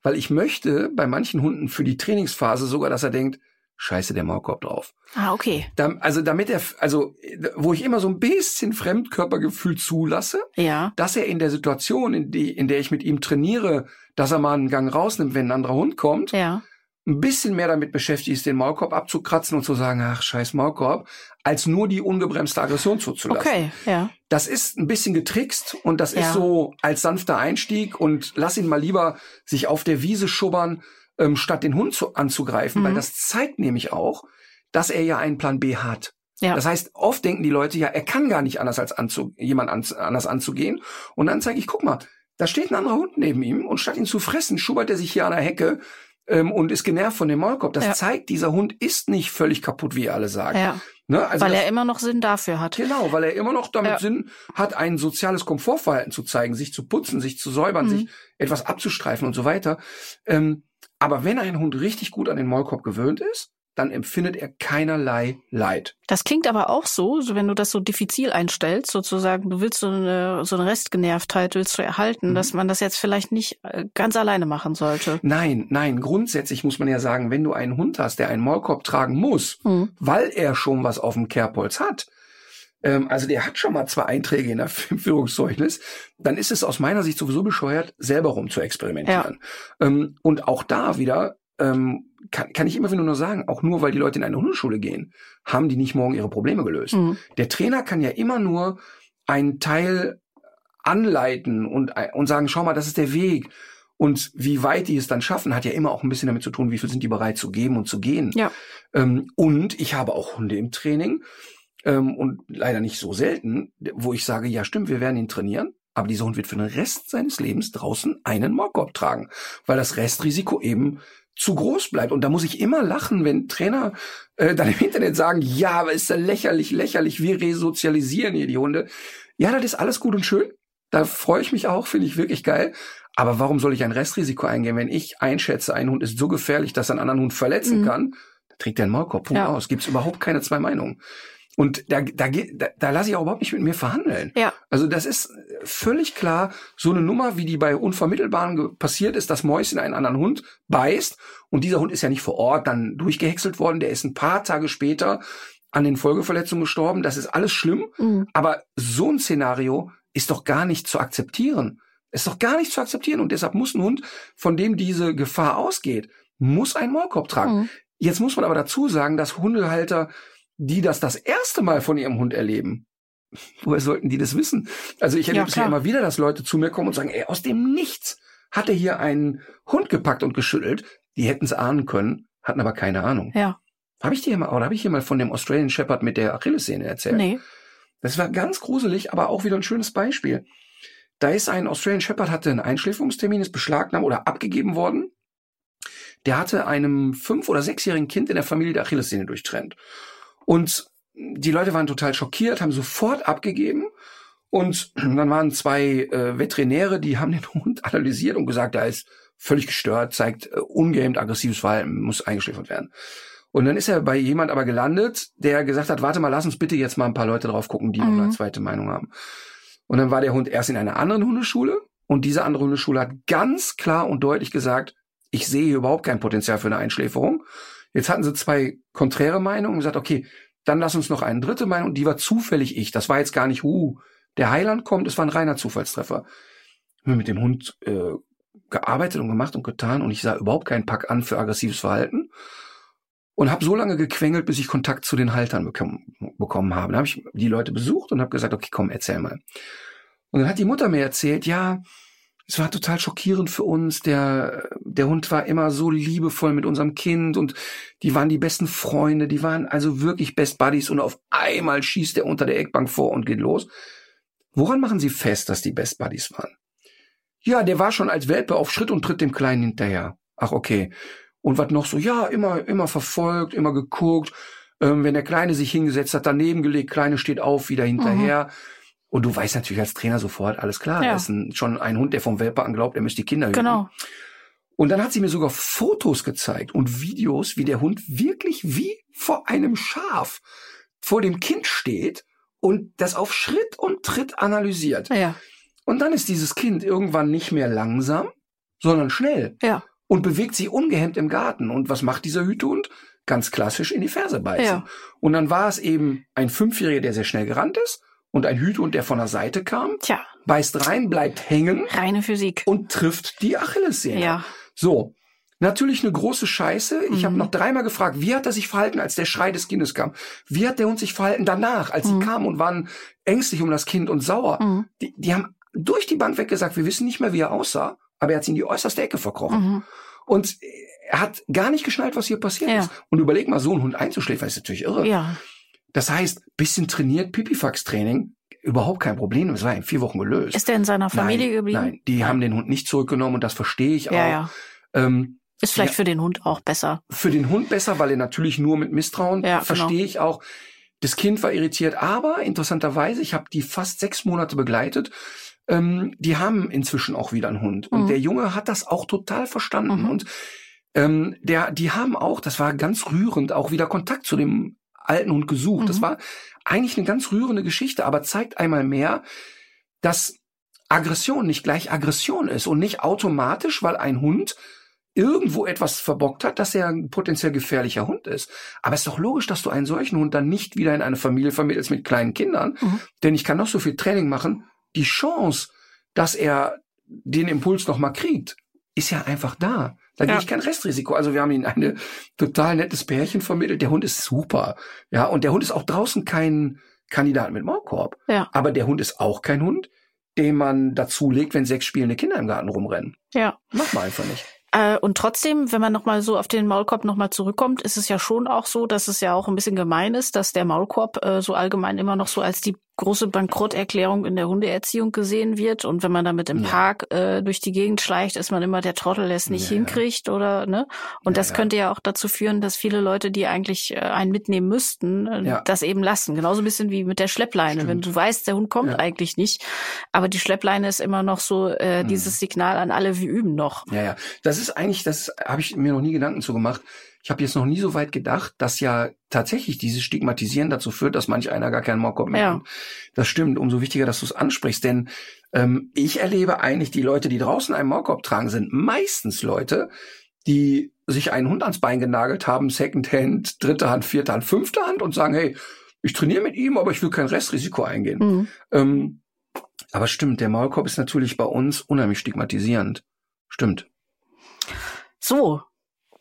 Weil ich möchte bei manchen Hunden für die Trainingsphase sogar, dass er denkt, scheiße, der Maulkorb drauf. Ah, okay. Da, also damit er, also wo ich immer so ein bisschen Fremdkörpergefühl zulasse, Ja. dass er in der Situation, in, die, in der ich mit ihm trainiere, dass er mal einen Gang rausnimmt, wenn ein anderer Hund kommt, Ja. Ein bisschen mehr damit beschäftigt ist, den Maulkorb abzukratzen und zu sagen, ach, scheiß Maulkorb, als nur die ungebremste Aggression zuzulassen. Okay, ja. Das ist ein bisschen getrickst und das Ja. ist so als sanfter Einstieg und lass ihn mal lieber sich auf der Wiese schubbern, ähm, statt den Hund zu, anzugreifen, Mhm. weil das zeigt nämlich auch, dass er ja einen Plan B hat. Ja. Das heißt, oft denken die Leute ja, er kann gar nicht anders als anzu jemand an anders anzugehen. Und dann zeige ich, guck mal, da steht ein anderer Hund neben ihm und statt ihn zu fressen, schubbert er sich hier an der Hecke ähm, und ist genervt von dem Maulkorb. Das Ja. zeigt, dieser Hund ist nicht völlig kaputt, wie alle sagen. ja. Ne? Also Weil das, er immer noch Sinn dafür hat. Genau, weil er immer noch damit Ja. Sinn hat, ein soziales Komfortverhalten zu zeigen, sich zu putzen, sich zu säubern, Mhm. sich etwas abzustreifen und so weiter. Ähm, aber wenn ein Hund richtig gut an den Maulkorb gewöhnt ist, dann empfindet er keinerlei Leid. Das klingt aber auch so, wenn du das so diffizil einstellst, sozusagen, du willst so eine, so eine Restgenervtheit willst du erhalten, mhm. dass man das jetzt vielleicht nicht äh, ganz alleine machen sollte. Nein, nein, grundsätzlich muss man ja sagen, wenn du einen Hund hast, der einen Maulkorb tragen muss, mhm. weil er schon was auf dem Kerbholz hat, ähm, also der hat schon mal zwei Einträge in der Führungszeugnis, dann ist es aus meiner Sicht sowieso bescheuert, selber rum zu experimentieren. Ja. Ähm, und auch da wieder ähm, kann, kann ich immer wieder nur sagen, auch nur weil die Leute in eine Hundeschule gehen, haben die nicht morgen ihre Probleme gelöst. Mhm. Der Trainer kann ja immer nur einen Teil anleiten und, und sagen, schau mal, das ist der Weg. Und wie weit die es dann schaffen, hat ja immer auch ein bisschen damit zu tun, wie viel sind die bereit zu geben und zu gehen. Ja. Ähm, und ich habe auch Hunde im Training ähm, und leider nicht so selten, wo ich sage, ja stimmt, wir werden ihn trainieren, aber dieser Hund wird für den Rest seines Lebens draußen einen Maulkorb tragen, weil das Restrisiko eben zu groß bleibt. Und da muss ich immer lachen, wenn Trainer äh, dann im Internet sagen, ja, aber ist ja lächerlich, lächerlich, wir resozialisieren hier die Hunde. Ja, das ist alles gut und schön. Da freue ich mich auch, finde ich wirklich geil. Aber warum soll ich ein Restrisiko eingehen, wenn ich einschätze, ein Hund ist so gefährlich, dass er einen anderen Hund verletzen mhm. kann? Da trägt er einen Maulkorb ja. aus. Gibt es überhaupt keine zwei Meinungen. Und da, da, da, da lasse ich auch überhaupt nicht mit mir verhandeln. Ja. Also das ist völlig klar, so eine Nummer, wie die bei Unvermittelbaren passiert ist, dass Mäuschen einen anderen Hund beißt und dieser Hund ist ja nicht vor Ort dann durchgehäckselt worden, der ist ein paar Tage später an den Folgeverletzungen gestorben. Das ist alles schlimm, mhm. aber so ein Szenario ist doch gar nicht zu akzeptieren. Ist doch gar nicht zu akzeptieren und deshalb muss ein Hund, von dem diese Gefahr ausgeht, muss einen Maulkorb tragen. Mhm. Jetzt muss man aber dazu sagen, dass Hundehalter die das das erste Mal von ihrem Hund erleben, woher sollten die das wissen? Also ich erlebe es ja immer wieder, dass Leute zu mir kommen und sagen, ey, aus dem Nichts hat er hier einen Hund gepackt und geschüttelt. Die hätten es ahnen können, hatten aber keine Ahnung. Ja. Habe ich dir mal, oder habe ich hier mal von dem Australian Shepherd mit der Achillessehne erzählt? Nee. Das war ganz gruselig, aber auch wieder ein schönes Beispiel. Da ist ein Australian Shepherd, hatte einen Einschläferungstermin, ist beschlagnahmt oder abgegeben worden. Der hatte einem fünf- oder sechsjährigen Kind in der Familie der Achillessehne durchtrennt. Und die Leute waren total schockiert, haben sofort abgegeben. Und dann waren zwei äh, Veterinäre, die haben den Hund analysiert und gesagt, er ist völlig gestört, zeigt äh, ungehemmt aggressives Verhalten, muss eingeschläfert werden. Und dann ist er bei jemand aber gelandet, der gesagt hat, warte mal, lass uns bitte jetzt mal ein paar Leute drauf gucken, die mhm. noch eine zweite Meinung haben. Und dann war der Hund erst in einer anderen Hundeschule und diese andere Hundeschule hat ganz klar und deutlich gesagt, ich sehe hier überhaupt kein Potenzial für eine Einschläferung. Jetzt hatten sie zwei konträre Meinungen und gesagt, okay, dann lass uns noch eine dritte Meinung. Die war zufällig ich. Das war jetzt gar nicht, uh, der Heiland kommt, es war ein reiner Zufallstreffer. Haben mit dem Hund äh, gearbeitet und gemacht und getan und ich sah überhaupt keinen Pack an für aggressives Verhalten und habe so lange gequengelt, bis ich Kontakt zu den Haltern bekommen, bekommen habe. Dann habe ich die Leute besucht und habe gesagt, okay, komm, erzähl mal. Und dann hat die Mutter mir erzählt, ja, es war total schockierend für uns. Der, der Hund war immer so liebevoll mit unserem Kind und die waren die besten Freunde, die waren also wirklich Best Buddies und auf einmal schießt er unter der Eckbank vor und geht los. Woran machen Sie fest, dass die Best Buddies waren? Ja, der war schon als Welpe auf Schritt und Tritt dem Kleinen hinterher. Ach, okay. Und was noch so? Ja, immer, immer verfolgt, immer geguckt. Ähm, wenn der Kleine sich hingesetzt hat, daneben gelegt, Kleine steht auf, wieder hinterher. Mhm und du weißt natürlich als Trainer sofort, alles klar, ja. das ist ein, schon ein Hund, der vom Welpe an glaubt, er müsste die Kinder hüten. Genau. Und dann hat sie mir sogar Fotos gezeigt und Videos, wie der Hund wirklich wie vor einem Schaf vor dem Kind steht und das auf Schritt und Tritt analysiert. Ja. Und dann ist dieses Kind irgendwann nicht mehr langsam, sondern schnell. Ja. Und bewegt sich ungehemmt im Garten. Und was macht dieser Hütehund? Ganz klassisch in die Ferse beißen. Ja. Und dann war es eben ein Fünfjähriger, der sehr schnell gerannt ist und ein Hüthund, der von der Seite kam, Tja. beißt rein, bleibt hängen. Reine Physik. Und trifft die Achillessehne. Ja. So. Natürlich eine große Scheiße. Ich mhm. habe noch dreimal gefragt, wie hat er sich verhalten, als der Schrei des Kindes kam? Wie hat der Hund sich verhalten danach, als mhm. sie kamen und waren ängstlich um das Kind und sauer? Mhm. Die, die haben durch die Bank weggesagt, wir wissen nicht mehr, wie er aussah, aber er hat sie in die äußerste Ecke verkrochen. Mhm. Und er hat gar nicht geschnallt, was hier passiert ja. ist. Und überleg mal, so einen Hund einzuschläfern, ist natürlich irre. Ja. Das heißt, bisschen trainiert, Pipifax-Training, überhaupt kein Problem. Es war in vier Wochen gelöst. Ist der in seiner Familie nein, geblieben? Nein, die haben den Hund nicht zurückgenommen und das verstehe ich ja, auch. Ja. Ähm, ist vielleicht ja, für den Hund auch besser. Für den Hund besser, weil er natürlich nur mit Misstrauen, ja, genau. verstehe genau. ich auch. Das Kind war irritiert, aber interessanterweise, ich habe die fast sechs Monate begleitet. Ähm, die haben inzwischen auch wieder einen Hund. Und mhm. der Junge hat das auch total verstanden. Mhm. Und Ähm, der, die haben auch, das war ganz rührend, auch wieder Kontakt zu dem alten Hund gesucht. Mhm. Das war eigentlich eine ganz rührende Geschichte, aber zeigt einmal mehr, dass Aggression nicht gleich Aggression ist und nicht automatisch, weil ein Hund irgendwo etwas verbockt hat, dass er ein potenziell gefährlicher Hund ist. Aber es ist doch logisch, dass du einen solchen Hund dann nicht wieder in eine Familie vermittelst mit kleinen Kindern, mhm. denn ich kann noch so viel Training machen. Die Chance, dass er den Impuls noch mal kriegt, ist ja einfach da. Da ja. gehe ich kein Restrisiko. Also wir haben ihn eine total nettes Pärchen vermittelt. Der Hund ist super. Ja, und der Hund ist auch draußen kein Kandidat mit Maulkorb. Ja. Aber der Hund ist auch kein Hund, den man dazulegt, wenn sechs spielende Kinder im Garten rumrennen. Ja. Mach mal einfach nicht. Äh, und trotzdem, wenn man nochmal so auf den Maulkorb nochmal zurückkommt, ist es ja schon auch so, dass es ja auch ein bisschen gemein ist, dass der Maulkorb äh, so allgemein immer noch so als die große Bankrotterklärung in der Hundeerziehung gesehen wird. Und wenn man damit im ja. Park äh, durch die Gegend schleicht, ist man immer der Trottel, der es nicht ja. hinkriegt oder ne. Und ja, das könnte ja auch dazu führen, dass viele Leute, die eigentlich äh, einen mitnehmen müssten, äh, das eben lassen. Genauso ein bisschen wie mit der Schleppleine. Stimmt. Wenn du weißt, der Hund kommt eigentlich nicht, aber die Schleppleine ist immer noch so äh, hm. dieses Signal an alle, wir üben noch. Ja, ja. Das ist eigentlich, das habe ich mir noch nie Gedanken zu gemacht. Ich habe jetzt noch nie so weit gedacht, dass ja tatsächlich dieses Stigmatisieren dazu führt, dass manch einer gar keinen Mockop mehr ja. Das stimmt. Umso wichtiger, dass du es ansprichst, denn ähm, ich erlebe eigentlich die Leute, die draußen einen Mockop tragen, sind meistens Leute, die sich einen Hund ans Bein genagelt haben, Secondhand, dritte Hand, vierte Hand, fünfte Hand und sagen, hey, ich trainiere mit ihm, aber ich will kein Restrisiko eingehen. Mhm. Ähm, aber stimmt, der Maulkorb ist natürlich bei uns unheimlich stigmatisierend. Stimmt. So,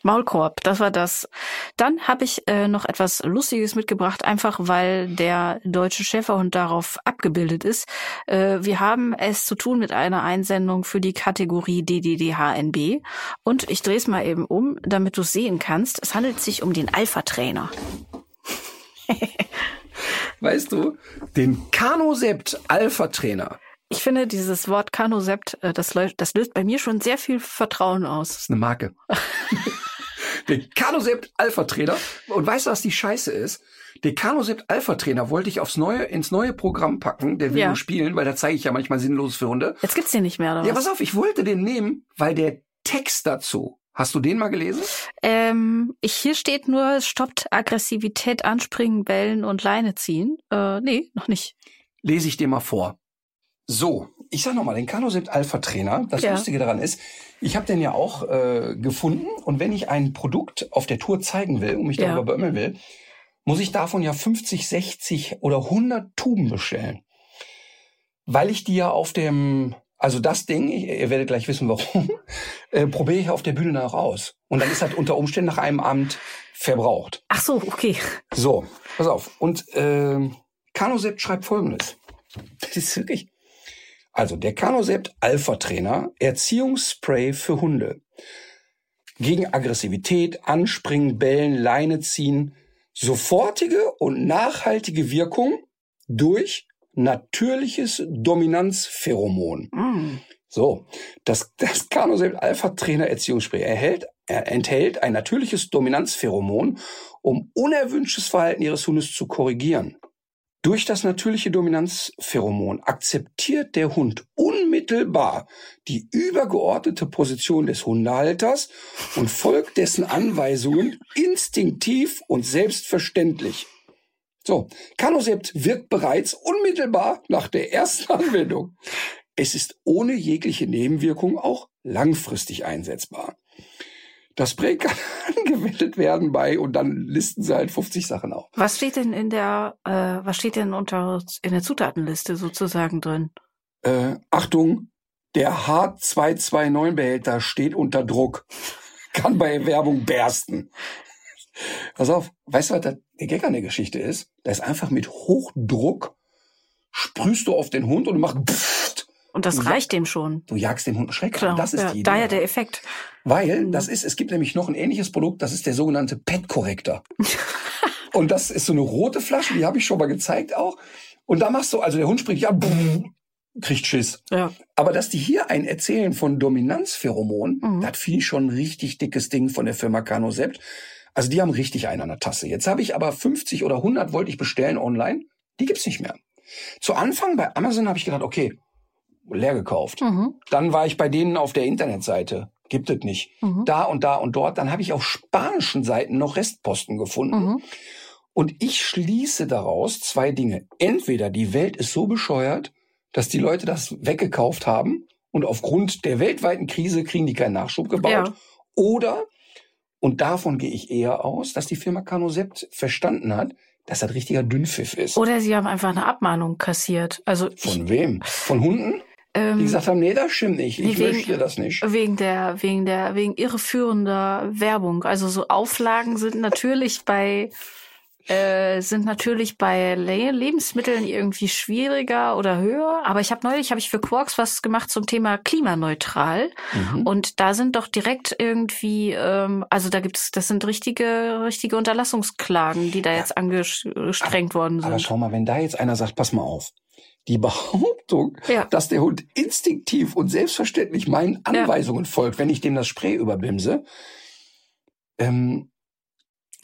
Maulkorb, das war das. Dann habe ich äh, noch etwas Lustiges mitgebracht, einfach weil der deutsche Schäferhund darauf abgebildet ist. Äh, wir haben es zu tun mit einer Einsendung für die Kategorie DDDHNB und ich drehe es mal eben um, damit du sehen kannst. Es handelt sich um den Alpha-Trainer. weißt du, den Kanosept Alpha-Trainer. Ich finde dieses Wort Kanosept, äh, das, das löst bei mir schon sehr viel Vertrauen aus. Das ist eine Marke. Den Canosept Alpha Trainer. Und weißt du, was die Scheiße ist? Den Canosept Alpha Trainer wollte ich aufs neue, ins neue Programm packen, der will ja. nur spielen, weil da zeige ich ja manchmal sinnlos für Hunde. Jetzt gibt's den nicht mehr, oder Ja, pass auf, ich wollte den nehmen, weil der Text dazu Hast du den mal gelesen? Ähm, ich, hier steht nur, stoppt Aggressivität, Anspringen, Bellen und Leine ziehen. Äh, nee, noch nicht. Lese ich dir mal vor. So, ich sag nochmal, den Canosept Alpha Trainer, das ja. Lustige daran ist, ich habe den ja auch äh, gefunden und wenn ich ein Produkt auf der Tour zeigen will und mich darüber ja. beömmeln will, muss ich davon ja 50, 60 oder 100 Tuben bestellen. Weil ich die ja auf dem, also das Ding, ihr werdet gleich wissen warum, äh, probiere ich auf der Bühne nach aus. Und dann ist halt unter Umständen nach einem Abend verbraucht. Ach so, okay. So, pass auf. Und äh, Canosept schreibt folgendes. Das ist wirklich, also der Canosept Alpha Trainer, Erziehungsspray für Hunde. Gegen Aggressivität, Anspringen, Bellen, Leine ziehen, sofortige und nachhaltige Wirkung durch natürliches Dominanzpheromon. Mm. So, das, das Canosept Alpha Trainer Erziehungsspray erhält, er enthält ein natürliches Dominanzpheromon, um unerwünschtes Verhalten Ihres Hundes zu korrigieren. Durch das natürliche Dominanzpheromon akzeptiert der Hund unmittelbar die übergeordnete Position des Hundehalters und folgt dessen Anweisungen instinktiv und selbstverständlich. So, Canosept wirkt bereits unmittelbar nach der ersten Anwendung. Es ist ohne jegliche Nebenwirkung auch langfristig einsetzbar. Das Spray kann angewendet werden bei und dann listen sie halt 50 Sachen auf. Was steht denn in der, äh, was steht denn unter in der Zutatenliste sozusagen drin? Äh, Achtung, der H229-Behälter steht unter Druck. Kann bei Werbung bersten. Pass auf, weißt du, was der Gag an der Geschichte ist? Da ist einfach mit Hochdruck sprühst du auf den Hund und macht pfft, und das reicht dem schon. Du jagst dem Hund einen Schreck Klar, Das ist ja, die Idee. Daher der Effekt. Weil mhm. das ist, es gibt nämlich noch ein ähnliches Produkt, das ist der sogenannte Pet Corrector. und das ist so eine rote Flasche, die habe ich schon mal gezeigt auch. Und da machst du, also der Hund springt ja, brrr, kriegt Schiss. Ja. Aber dass die hier ein Erzählen von Dominanzpheromon, mhm. das finde ich schon ein richtig dickes Ding von der Firma Canosept. Also die haben richtig einen an der Tasse. Jetzt habe ich aber 50 oder 100 wollte ich bestellen online. Die gibt's nicht mehr. Zu Anfang bei Amazon habe ich gedacht, okay, leer gekauft. Mhm. Dann war ich bei denen auf der Internetseite. gibt es nicht. Mhm. Da und da und dort. Dann habe ich auf spanischen Seiten noch Restposten gefunden. Mhm. Und ich schließe daraus zwei Dinge. Entweder die Welt ist so bescheuert, dass die Leute das weggekauft haben und aufgrund der weltweiten Krise kriegen die keinen Nachschub gebaut. Ja. Oder, und davon gehe ich eher aus, dass die Firma Canosept verstanden hat, dass das richtiger Dünnpfiff ist. Oder sie haben einfach eine Abmahnung kassiert. Also Von wem? Von Hunden? Die ähm, gesagt haben, nee, das stimmt nicht. Ich wegen- möchte das nicht. wegen der, wegen der, wegen irreführender Werbung. Also so Auflagen sind natürlich bei äh, sind natürlich bei Le Lebensmitteln irgendwie schwieriger oder höher. Aber ich habe neulich habe ich für Quarks was gemacht zum Thema klimaneutral. Mhm. Und da sind doch direkt irgendwie, ähm, also da gibt's, das sind richtige, richtige Unterlassungsklagen, die da jetzt angestrengt worden Aber sind. schau mal, wenn da jetzt einer sagt, pass mal auf, die Behauptung, Ja. dass der Hund instinktiv und selbstverständlich meinen Anweisungen folgt, wenn ich dem das Spray überbimse, ähm,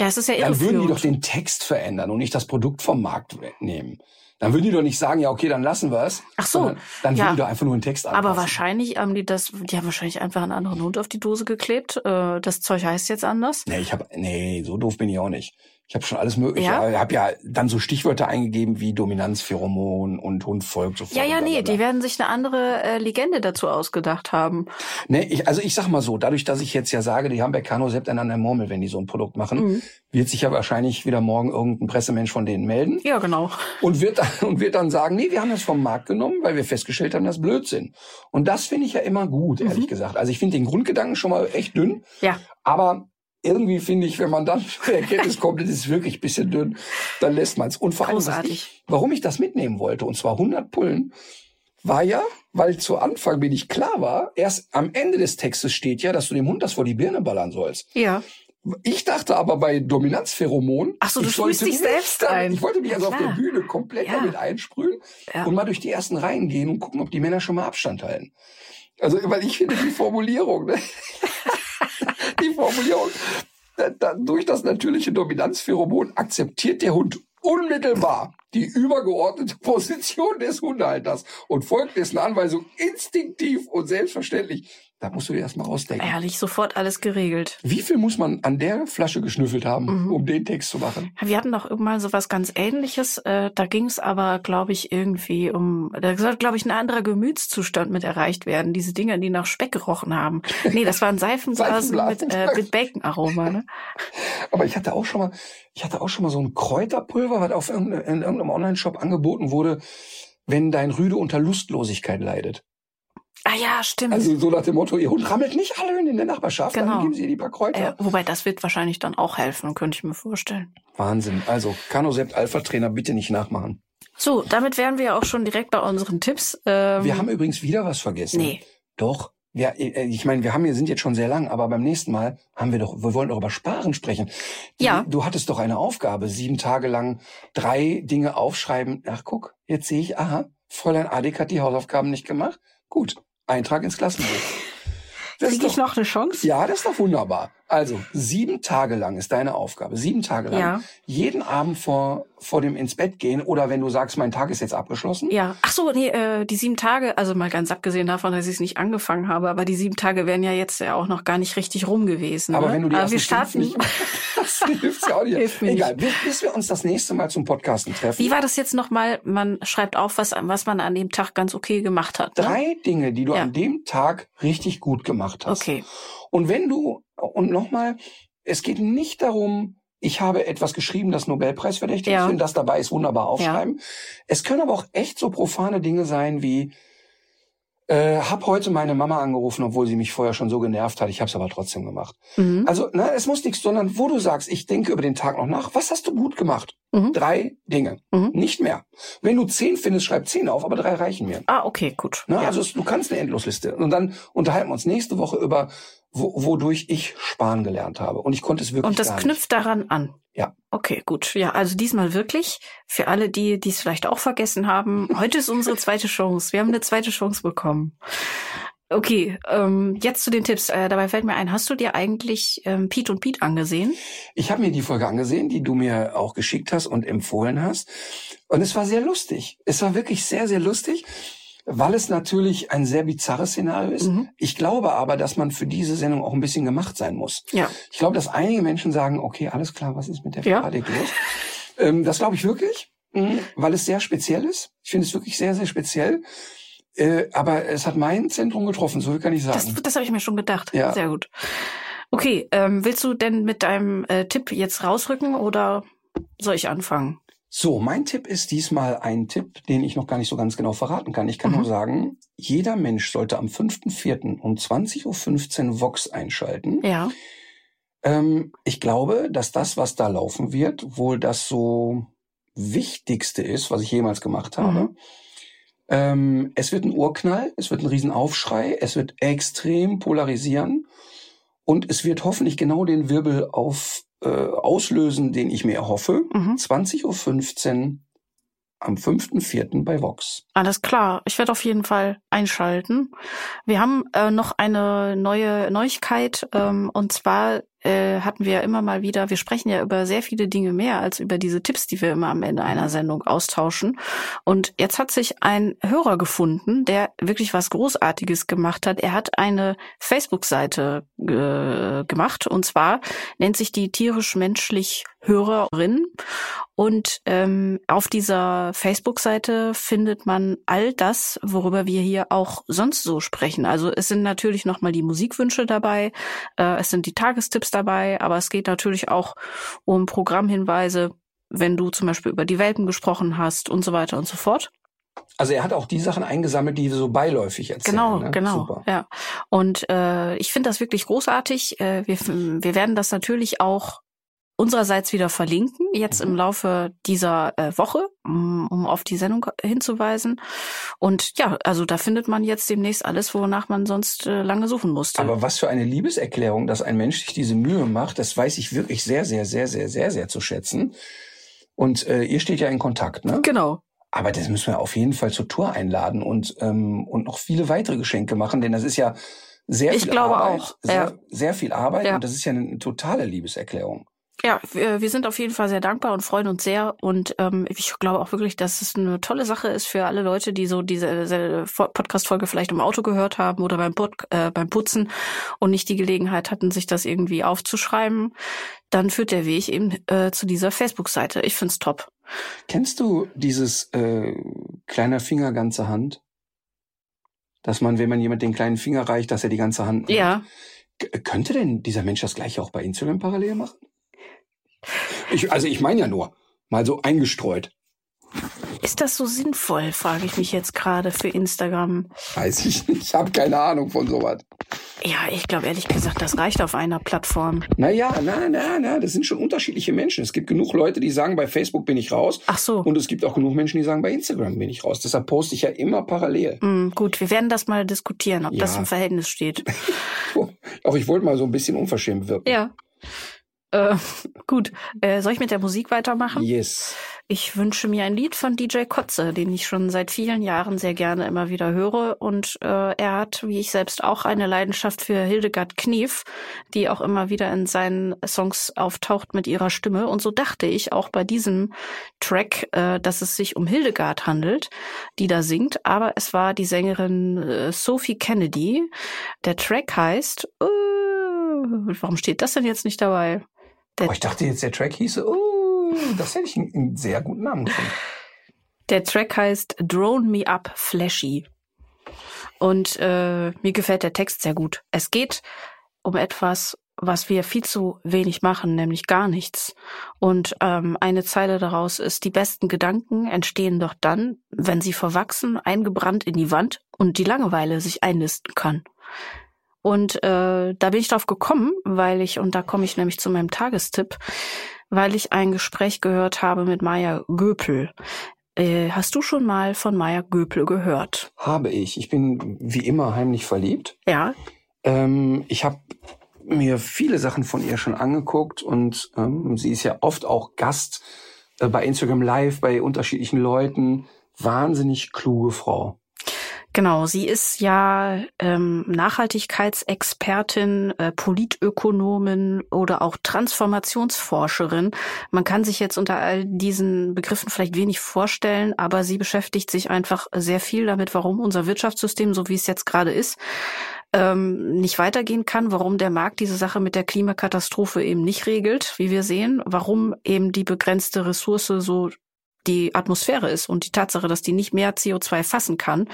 Ja, es ist ja dann würden die doch den Text verändern und nicht das Produkt vom Markt nehmen. Dann würden die doch nicht sagen, ja, okay, dann lassen wir es. Ach so, sondern Dann ja. würden die doch einfach nur den Text anpassen. Aber wahrscheinlich haben die das, die haben wahrscheinlich einfach einen anderen Hund auf die Dose geklebt. Äh, das Zeug heißt jetzt anders. Nee, ich habe nee, so doof bin ich auch nicht. Ich habe schon alles mögliche. Ja? Ich habe ja dann so Stichwörter eingegeben wie Dominanzpheromon und Hund folgt sofort. Ja, ja, nee, die werden sich eine andere äh, Legende dazu ausgedacht haben. Nee, ich, also ich sag mal so, dadurch, dass ich jetzt ja sage, die haben bei Canosept an der Murmel, wenn die so ein Produkt machen, Mhm. wird sich ja wahrscheinlich wieder morgen irgendein Pressemensch von denen melden Ja, genau. und wird, dann- und wird dann sagen, nee, wir haben das vom Markt genommen, weil wir festgestellt haben, das ist Blödsinn. Und das finde ich ja immer gut, Mhm. ehrlich gesagt. Also ich finde den Grundgedanken schon mal echt dünn, Ja. aber irgendwie finde ich, wenn man dann zu der Erkenntnis kommt, das ist wirklich ein bisschen dünn, dann lässt man es. Und vor allem, ich, warum ich das mitnehmen wollte, und zwar 100 Pullen, war ja, weil zu Anfang mir nicht klar war, erst am Ende des Textes steht ja, dass du dem Hund das vor die Birne ballern sollst. Ja. Ich dachte aber bei Dominanzpheromon, Ach so, du ich sprühst dich selbst damit- ein. Ich wollte mich also auf Klar. der Bühne komplett Ja. damit einsprühen Ja. und mal durch die ersten Reihen gehen und gucken, ob die Männer schon mal Abstand halten. Also, weil ich finde die Formulierung, ne? die Formulierung, durch das natürliche Dominanzpheromon akzeptiert der Hund unmittelbar die übergeordnete Position des Hundehalters und folgt dessen Anweisung instinktiv und selbstverständlich. Da musst du dir erst mal rausdenken. Ehrlich, sofort alles geregelt. Wie viel muss man an der Flasche geschnüffelt haben, Mhm. um den Text zu machen? Wir hatten doch irgendwann so was ganz ähnliches. Äh, da ging es aber, glaube ich, irgendwie um, da soll, glaube ich, ein anderer Gemütszustand mit erreicht werden. Diese Dinger, die nach Speck gerochen haben. Nee, das waren Seifenblasen mit, äh, mit Bacon-Aroma. Ne? Aber ich hatte auch schon mal, ich hatte auch schon mal so ein Kräuterpulver, was auf in irgendeinem Online-Shop angeboten wurde, wenn dein Rüde unter Lustlosigkeit leidet. Ah ja, stimmt. Also so nach dem Motto, ihr Hund rammelt nicht alle in der Nachbarschaft, Genau. dann geben sie ihr die paar Kräuter. äh, wobei, das wird wahrscheinlich dann auch helfen, könnte ich mir vorstellen. Wahnsinn. Also Canosept Alpha Trainer bitte nicht nachmachen. So, damit wären wir auch schon direkt bei unseren Tipps. Ähm, Wir haben übrigens wieder was vergessen. Nee. Doch. Wir, äh, ich meine, wir haben hier sind jetzt schon sehr lang, aber beim nächsten Mal haben wir doch, wir wollen doch über Sparen sprechen. Die, Ja. Du hattest doch eine Aufgabe, sieben Tage lang drei Dinge aufschreiben. Ach, guck, jetzt sehe ich, aha, Fräulein Adik hat die Hausaufgaben nicht gemacht. Gut, Eintrag ins Klassenbuch. Das ist Kriege ich noch eine Chance? ja, das ist doch wunderbar. Also, sieben Tage lang ist deine Aufgabe. Sieben Tage lang. Ja. Jeden Abend vor, vor dem ins Bett gehen oder wenn du sagst, mein Tag ist jetzt abgeschlossen. Ja, ach so, nee, äh, die sieben Tage, also mal ganz abgesehen davon, dass ich es nicht angefangen habe, aber die sieben Tage wären ja jetzt ja auch noch gar nicht richtig rum gewesen. Aber ne? wenn du die aber wir starten. nicht, das hilft ja auch nicht. Hilft mir Egal, bis, bis wir uns das nächste Mal zum Podcasten treffen. Wie war das jetzt nochmal? Man schreibt auf, was, was man an dem Tag ganz okay gemacht hat. Ne? Drei Dinge, die du Ja. an dem Tag richtig gut gemacht hast. Okay. Und wenn du, und nochmal, es geht nicht darum, ich habe etwas geschrieben, das Nobelpreis verdächtig Ja. ist, wenn das dabei ist, wunderbar aufschreiben. Es können aber auch echt so profane Dinge sein wie, äh, hab heute meine Mama angerufen, obwohl sie mich vorher schon so genervt hat. Ich habe es aber trotzdem gemacht. Mhm. Also, ne, es muss nichts, sondern wo du sagst, ich denke über den Tag noch nach. Was hast du gut gemacht? Mhm. Drei Dinge, Mhm. nicht mehr. Wenn du zehn findest, schreib zehn auf, aber drei reichen mir. Ah, okay, gut. Ne? Ja. Also es, du kannst eine Endlosliste. Und dann unterhalten wir uns nächste Woche über, wo, wodurch ich sparen gelernt habe. Und ich konnte es wirklich Und das knüpft daran an. Ja. Okay, gut. Ja, also diesmal wirklich. Für alle, die es vielleicht auch vergessen haben, heute ist unsere zweite Chance. Wir haben eine zweite Chance bekommen. Okay, ähm, jetzt zu den Tipps. Äh, dabei fällt mir ein, hast du dir eigentlich ähm, Pete und Pete angesehen? Ich habe mir die Folge angesehen, die du mir auch geschickt hast und empfohlen hast. Und es war sehr lustig. Es war wirklich sehr, sehr lustig. Weil es natürlich ein sehr bizarres Szenario ist. Mhm. Ich glaube aber, dass man für diese Sendung auch ein bisschen gemacht sein muss. Ja. Ich glaube, dass einige Menschen sagen, okay, alles klar, was ist mit der Ja. Thematik los? Ähm, das glaube ich wirklich, mhm, weil es sehr speziell ist. Ich finde es wirklich sehr, sehr speziell. Äh, aber es hat mein Zentrum getroffen, so viel kann ich sagen. Das, das habe ich mir schon gedacht. Ja. Sehr gut. Okay, ähm, willst du denn mit deinem äh, Tipp jetzt rausrücken oder soll ich anfangen? So, mein Tipp ist diesmal ein Tipp, den ich noch gar nicht so ganz genau verraten kann. Ich kann Mhm. nur sagen, jeder Mensch sollte am 5.4. um 20.15 Uhr Vox einschalten. Ja. Ähm, ich glaube, dass das, was da laufen wird, wohl das so Wichtigste ist, was ich jemals gemacht habe. Mhm. Ähm, es wird ein Urknall, es wird ein Riesenaufschrei, es wird extrem polarisieren und es wird hoffentlich genau den Wirbel auf, äh, auslösen, den ich mir erhoffe. Mhm. 20.15 Uhr am 5.4. bei Vox. Alles klar. Ich werde auf jeden Fall einschalten. Wir haben äh, noch eine neue Neuigkeit ähm, und zwar äh, hatten wir immer mal wieder, wir sprechen ja über sehr viele Dinge mehr als über diese Tipps, die wir immer am Ende einer Sendung austauschen. Und jetzt hat sich ein Hörer gefunden, der wirklich was Großartiges gemacht hat. Er hat eine Facebook-Seite äh, gemacht und zwar nennt sich die tierisch-menschlich Hörerin. Und ähm, auf dieser Facebook-Seite findet man all das, worüber wir hier auch sonst so sprechen. Also es sind natürlich nochmal die Musikwünsche dabei, äh, es sind die Tagestipps dabei, aber es geht natürlich auch um Programmhinweise, wenn du zum Beispiel über die Welpen gesprochen hast und so weiter und so fort. Also er hat auch die Sachen eingesammelt, die so beiläufig erzählen. Genau, ne? genau. Super. Ja. Und äh, ich finde das wirklich großartig. Äh, wir, wir werden das natürlich auch unsererseits wieder verlinken, jetzt Mhm. im Laufe dieser äh, Woche, um, um auf die Sendung hinzuweisen. Und ja, also da findet man jetzt demnächst alles, wonach man sonst äh, lange suchen musste. Aber was für eine Liebeserklärung, dass ein Mensch sich diese Mühe macht, das weiß ich wirklich sehr, sehr, sehr, sehr, sehr, sehr zu schätzen. Und äh, ihr steht ja in Kontakt, ne? genau. Aber das müssen wir auf jeden Fall zur Tour einladen und, ähm, und noch viele weitere Geschenke machen, denn das ist ja sehr Ich viel glaube Arbeit. auch, Sehr, ja. sehr viel Arbeit Ja. und das ist ja eine totale Liebeserklärung. Ja, wir, wir sind auf jeden Fall sehr dankbar und freuen uns sehr. Und ähm, ich glaube auch wirklich, dass es eine tolle Sache ist für alle Leute, die so diese, diese Podcast-Folge vielleicht im Auto gehört haben oder beim, Pod, äh, beim Putzen und nicht die Gelegenheit hatten, sich das irgendwie aufzuschreiben. Dann führt der Weg eben äh, zu dieser Facebook-Seite. Ich find's top. Kennst du dieses äh, kleiner Finger, ganze Hand? Dass man, wenn man jemand den kleinen Finger reicht, dass er die ganze Hand nimmt? Ja, K könnte denn dieser Mensch das gleiche auch bei Instagram parallel machen? Ich, also ich meine ja nur, mal so eingestreut. ist das so sinnvoll, frage ich mich jetzt gerade für Instagram. Weiß ich nicht, ich habe keine Ahnung von sowas. Ja, ich glaube ehrlich gesagt, das reicht auf einer Plattform. Naja, na, na, na, das sind schon unterschiedliche Menschen. Es gibt genug Leute, die sagen, bei Facebook bin ich raus. Ach so. Und es gibt auch genug Menschen, die sagen, bei Instagram bin ich raus. Deshalb poste ich ja immer parallel. Hm, gut, wir werden das mal diskutieren, ob das Ja. im Verhältnis steht. Auch ich wollte mal so ein bisschen unverschämt wirken. Ja. Äh, gut. Äh, soll ich mit der Musik weitermachen? Yes. Ich wünsche mir ein Lied von DJ Kotze, den ich schon seit vielen Jahren sehr gerne immer wieder höre. Und äh, er hat, wie ich selbst auch, eine Leidenschaft für Hildegard Knef, die auch immer wieder in seinen Songs auftaucht mit ihrer Stimme. Und so dachte ich auch bei diesem Track, äh, dass es sich um Hildegard handelt, die da singt. Aber es war die Sängerin äh, Sophie Kennedy. Der Track heißt, äh, warum steht das denn jetzt nicht dabei? Der Oh, ich dachte jetzt, der Track hieße, oh, das hätte ich einen, einen sehr guten Namen gefunden. Der Track heißt Drone Me Up Flashy. Und äh, mir gefällt der Text sehr gut. Es geht um etwas, was wir viel zu wenig machen, nämlich gar nichts. Und ähm, eine Zeile daraus ist, die besten Gedanken entstehen doch dann, wenn sie verwachsen, eingebrannt in die Wand und die Langeweile sich einnisten kann. Und äh, da bin ich drauf gekommen, weil ich, und da komme ich nämlich zu meinem Tagestipp, weil ich ein Gespräch gehört habe mit Maya Göpel. Äh, hast du schon mal von Maya Göpel gehört? Habe ich. Ich bin wie immer heimlich verliebt. Ja. Ähm, ich habe mir viele Sachen von ihr schon angeguckt und ähm, sie ist ja oft auch Gast äh, bei Instagram Live bei unterschiedlichen Leuten. Wahnsinnig kluge Frau. Genau, sie ist ja ähm, Nachhaltigkeitsexpertin, äh, Politökonomin oder auch Transformationsforscherin. Man kann sich jetzt unter all diesen Begriffen vielleicht wenig vorstellen, aber sie beschäftigt sich einfach sehr viel damit, warum unser Wirtschaftssystem, so wie es jetzt gerade ist, ähm, nicht weitergehen kann, warum der Markt diese Sache mit der Klimakatastrophe eben nicht regelt, wie wir sehen, warum eben die begrenzte Ressource so die Atmosphäre ist und die Tatsache, dass die nicht mehr CO2 fassen kann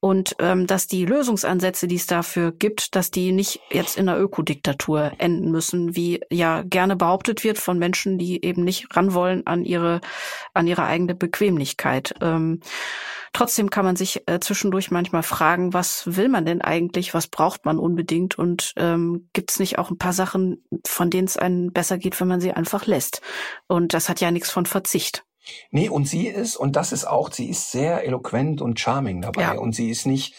und ähm, dass die Lösungsansätze, die es dafür gibt, dass die nicht jetzt in einer Ökodiktatur enden müssen, wie ja gerne behauptet wird von Menschen, die eben nicht ran wollen an ihre an ihre eigene Bequemlichkeit. Ähm, trotzdem kann man sich äh, zwischendurch manchmal fragen, was will man denn eigentlich, was braucht man unbedingt und ähm, gibt es nicht auch ein paar Sachen, von denen es einem besser geht, wenn man sie einfach lässt. Und das hat ja nichts von Verzicht. Nee, und sie ist, und das ist auch, sie ist sehr eloquent und charming dabei. Ja. Und sie ist nicht,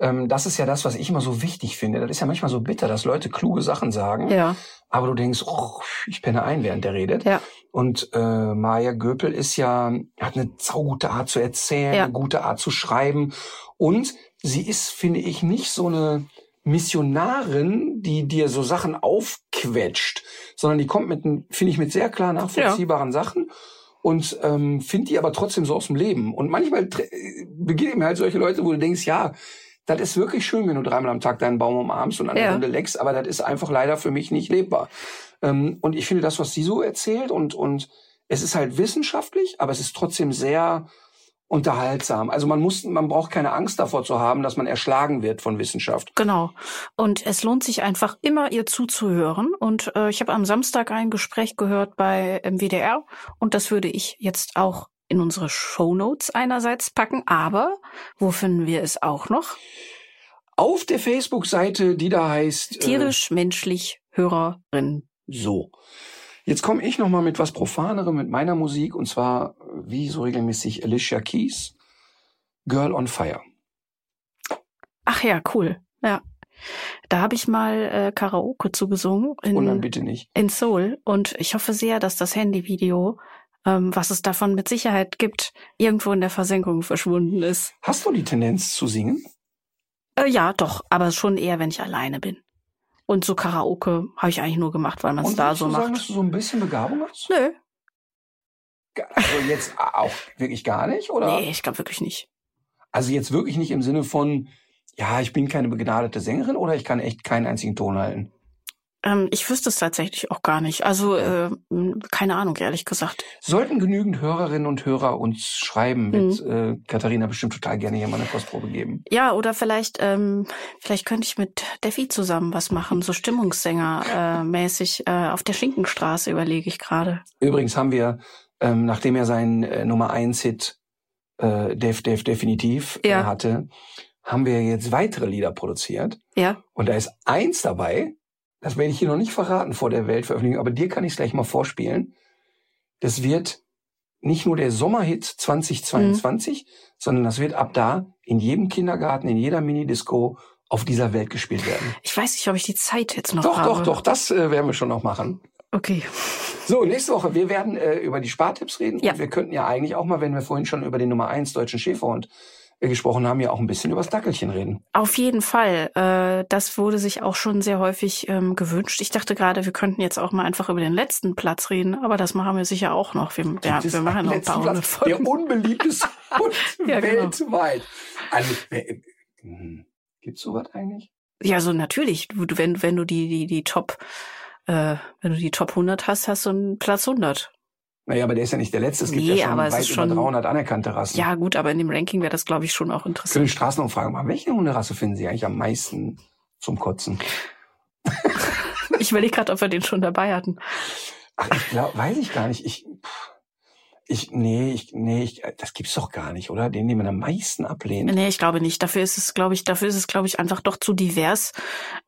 ähm, das ist ja das, was ich immer so wichtig finde. Das ist ja manchmal so bitter, dass Leute kluge Sachen sagen. Ja. Aber du denkst, oh, ich penne ein, während der redet. Ja. Und äh, Maya Göpel ist ja, hat eine saugute Art zu erzählen, ja. eine gute Art zu schreiben. Und sie ist, finde ich, nicht so eine Missionarin, die dir so Sachen aufquetscht, sondern die kommt mit, finde ich, mit sehr klar nachvollziehbaren ja. Sachen und ähm, finde die aber trotzdem so aus dem Leben. Und manchmal begegnen mir halt solche Leute, wo du denkst, ja, das ist wirklich schön, wenn du dreimal am Tag deinen Baum umarmst und eine ja. Runde leckst, aber das ist einfach leider für mich nicht lebbar. Ähm, und ich finde das, was sie so erzählt und, und es ist halt wissenschaftlich, aber es ist trotzdem sehr unterhaltsam. Also man muss, man braucht keine Angst davor zu haben, dass man erschlagen wird von Wissenschaft. Genau. Und es lohnt sich einfach immer, ihr zuzuhören. Und äh, ich habe am Samstag ein Gespräch gehört bei MWDR und das würde ich jetzt auch in unsere Show Notes einerseits packen. Aber wo finden wir es auch noch? Auf der Facebook-Seite, die da heißt äh, tierisch menschlich Hörerin. So. Jetzt komme ich noch mal mit was profanerem mit meiner Musik und zwar wie so regelmäßig Alicia Keys, Girl on Fire. Ach ja, cool. Ja. Da habe ich mal äh, Karaoke zugesungen. In, und dann bitte nicht. In Seoul. Und ich hoffe sehr, dass das Handyvideo, ähm, was es davon mit Sicherheit gibt, irgendwo in der Versenkung verschwunden ist. Hast du die Tendenz zu singen? Äh, ja, doch, aber schon eher, wenn ich alleine bin. Und so Karaoke habe ich eigentlich nur gemacht, weil man es da so du macht. Sagen, dass du so ein bisschen Begabung hast? Nö. Also jetzt auch wirklich gar nicht, oder? Nee, ich glaube wirklich nicht. Also jetzt wirklich nicht im Sinne von, ja, ich bin keine begnadete Sängerin oder ich kann echt keinen einzigen Ton halten? Ähm, ich wüsste es tatsächlich auch gar nicht. Also äh, keine Ahnung, ehrlich gesagt. Sollten genügend Hörerinnen und Hörer uns schreiben, wird mhm. äh, Katharina bestimmt total gerne hier mal eine Kostprobe geben. Ja, oder vielleicht, ähm, vielleicht könnte ich mit Defi zusammen was machen, so Stimmungssänger äh, mäßig äh, auf der Schinkenstraße überlege ich gerade. Übrigens haben wir, ähm, nachdem er seinen äh, Nummer eins Hit äh, Def Def definitiv äh, ja. hatte, haben wir jetzt weitere Lieder produziert. Ja. Und da ist eins dabei, das werde ich hier noch nicht verraten vor der Weltveröffentlichung, aber dir kann ich es gleich mal vorspielen. Das wird nicht nur der Sommerhit 2022, mhm. sondern das wird ab da in jedem Kindergarten, in jeder Minidisco auf dieser Welt gespielt werden. Ich weiß nicht, ob ich die Zeit jetzt noch doch, habe. Doch, doch, doch, das äh, werden wir schon noch machen. Okay. So, nächste Woche, wir werden äh, über die Spartipps reden. Ja. Und wir könnten ja eigentlich auch mal, wenn wir vorhin schon über den Nummer eins deutschen Schäferhund gesprochen haben, ja auch ein bisschen über das Dackelchen reden. Auf jeden Fall. Äh, das wurde sich auch schon sehr häufig ähm, gewünscht. Ich dachte gerade, wir könnten jetzt auch mal einfach über den letzten Platz reden, aber das machen wir sicher auch noch. Wir, ja, wir machen noch ein paar Platz, Folgen. Der unbeliebteste Hund ja, genau. weltweit. Also, äh, gibt's sowas eigentlich? Ja, so natürlich. Wenn, wenn du die, die, die Top, äh, wenn du die Top 100 hast, hast du einen Platz 100. Naja, aber der ist ja nicht der letzte. Es gibt nee, ja schon weit schon, über 300 anerkannte Rassen. Ja, gut, aber in dem Ranking wäre das, glaube ich, schon auch interessant. Können Straßenumfragen machen. Welche Hunderasse finden Sie eigentlich am meisten zum Kotzen? ich überlege gerade, ob wir den schon dabei hatten. Ach, ich glaube, weiß ich gar nicht. Ich, pff. Ich, nee, ich, nee, ich, das gibt's doch gar nicht, oder? Den, den man am meisten ablehnt. Nee, ich glaube nicht. Dafür ist es, glaube ich, dafür ist es, glaube ich, einfach doch zu divers.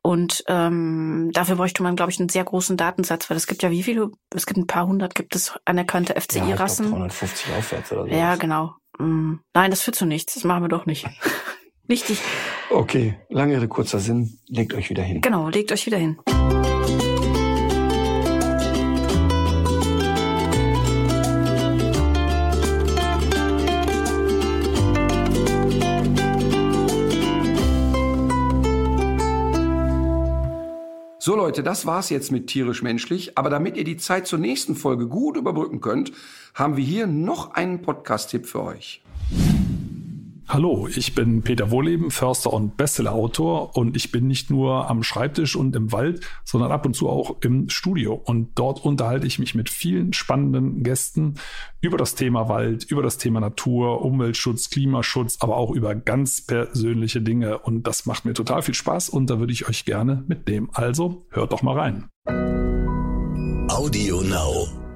Und ähm, dafür bräuchte man, glaube ich, einen sehr großen Datensatz, weil es gibt ja wie viele, es gibt ein paar hundert, gibt es anerkannte FCI-Rassen. Ja, 350 aufwärts oder so. Ja, genau. Mm, nein, das führt zu nichts. Das machen wir doch nicht. Richtig. Okay, lange Rede, kurzer Sinn. Legt euch wieder hin. Genau, legt euch wieder hin. So Leute, das war's jetzt mit tierisch menschlich. Aber damit ihr die Zeit zur nächsten Folge gut überbrücken könnt, haben wir hier noch einen Podcast-Tipp für euch. Hallo, ich bin Peter Wohleben, Förster und Bestsellerautor und ich bin nicht nur am Schreibtisch und im Wald, sondern ab und zu auch im Studio. Und dort unterhalte ich mich mit vielen spannenden Gästen über das Thema Wald, über das Thema Natur, Umweltschutz, Klimaschutz, aber auch über ganz persönliche Dinge. Und das macht mir total viel Spaß und da würde ich euch gerne mitnehmen. Also hört doch mal rein. Audio Now.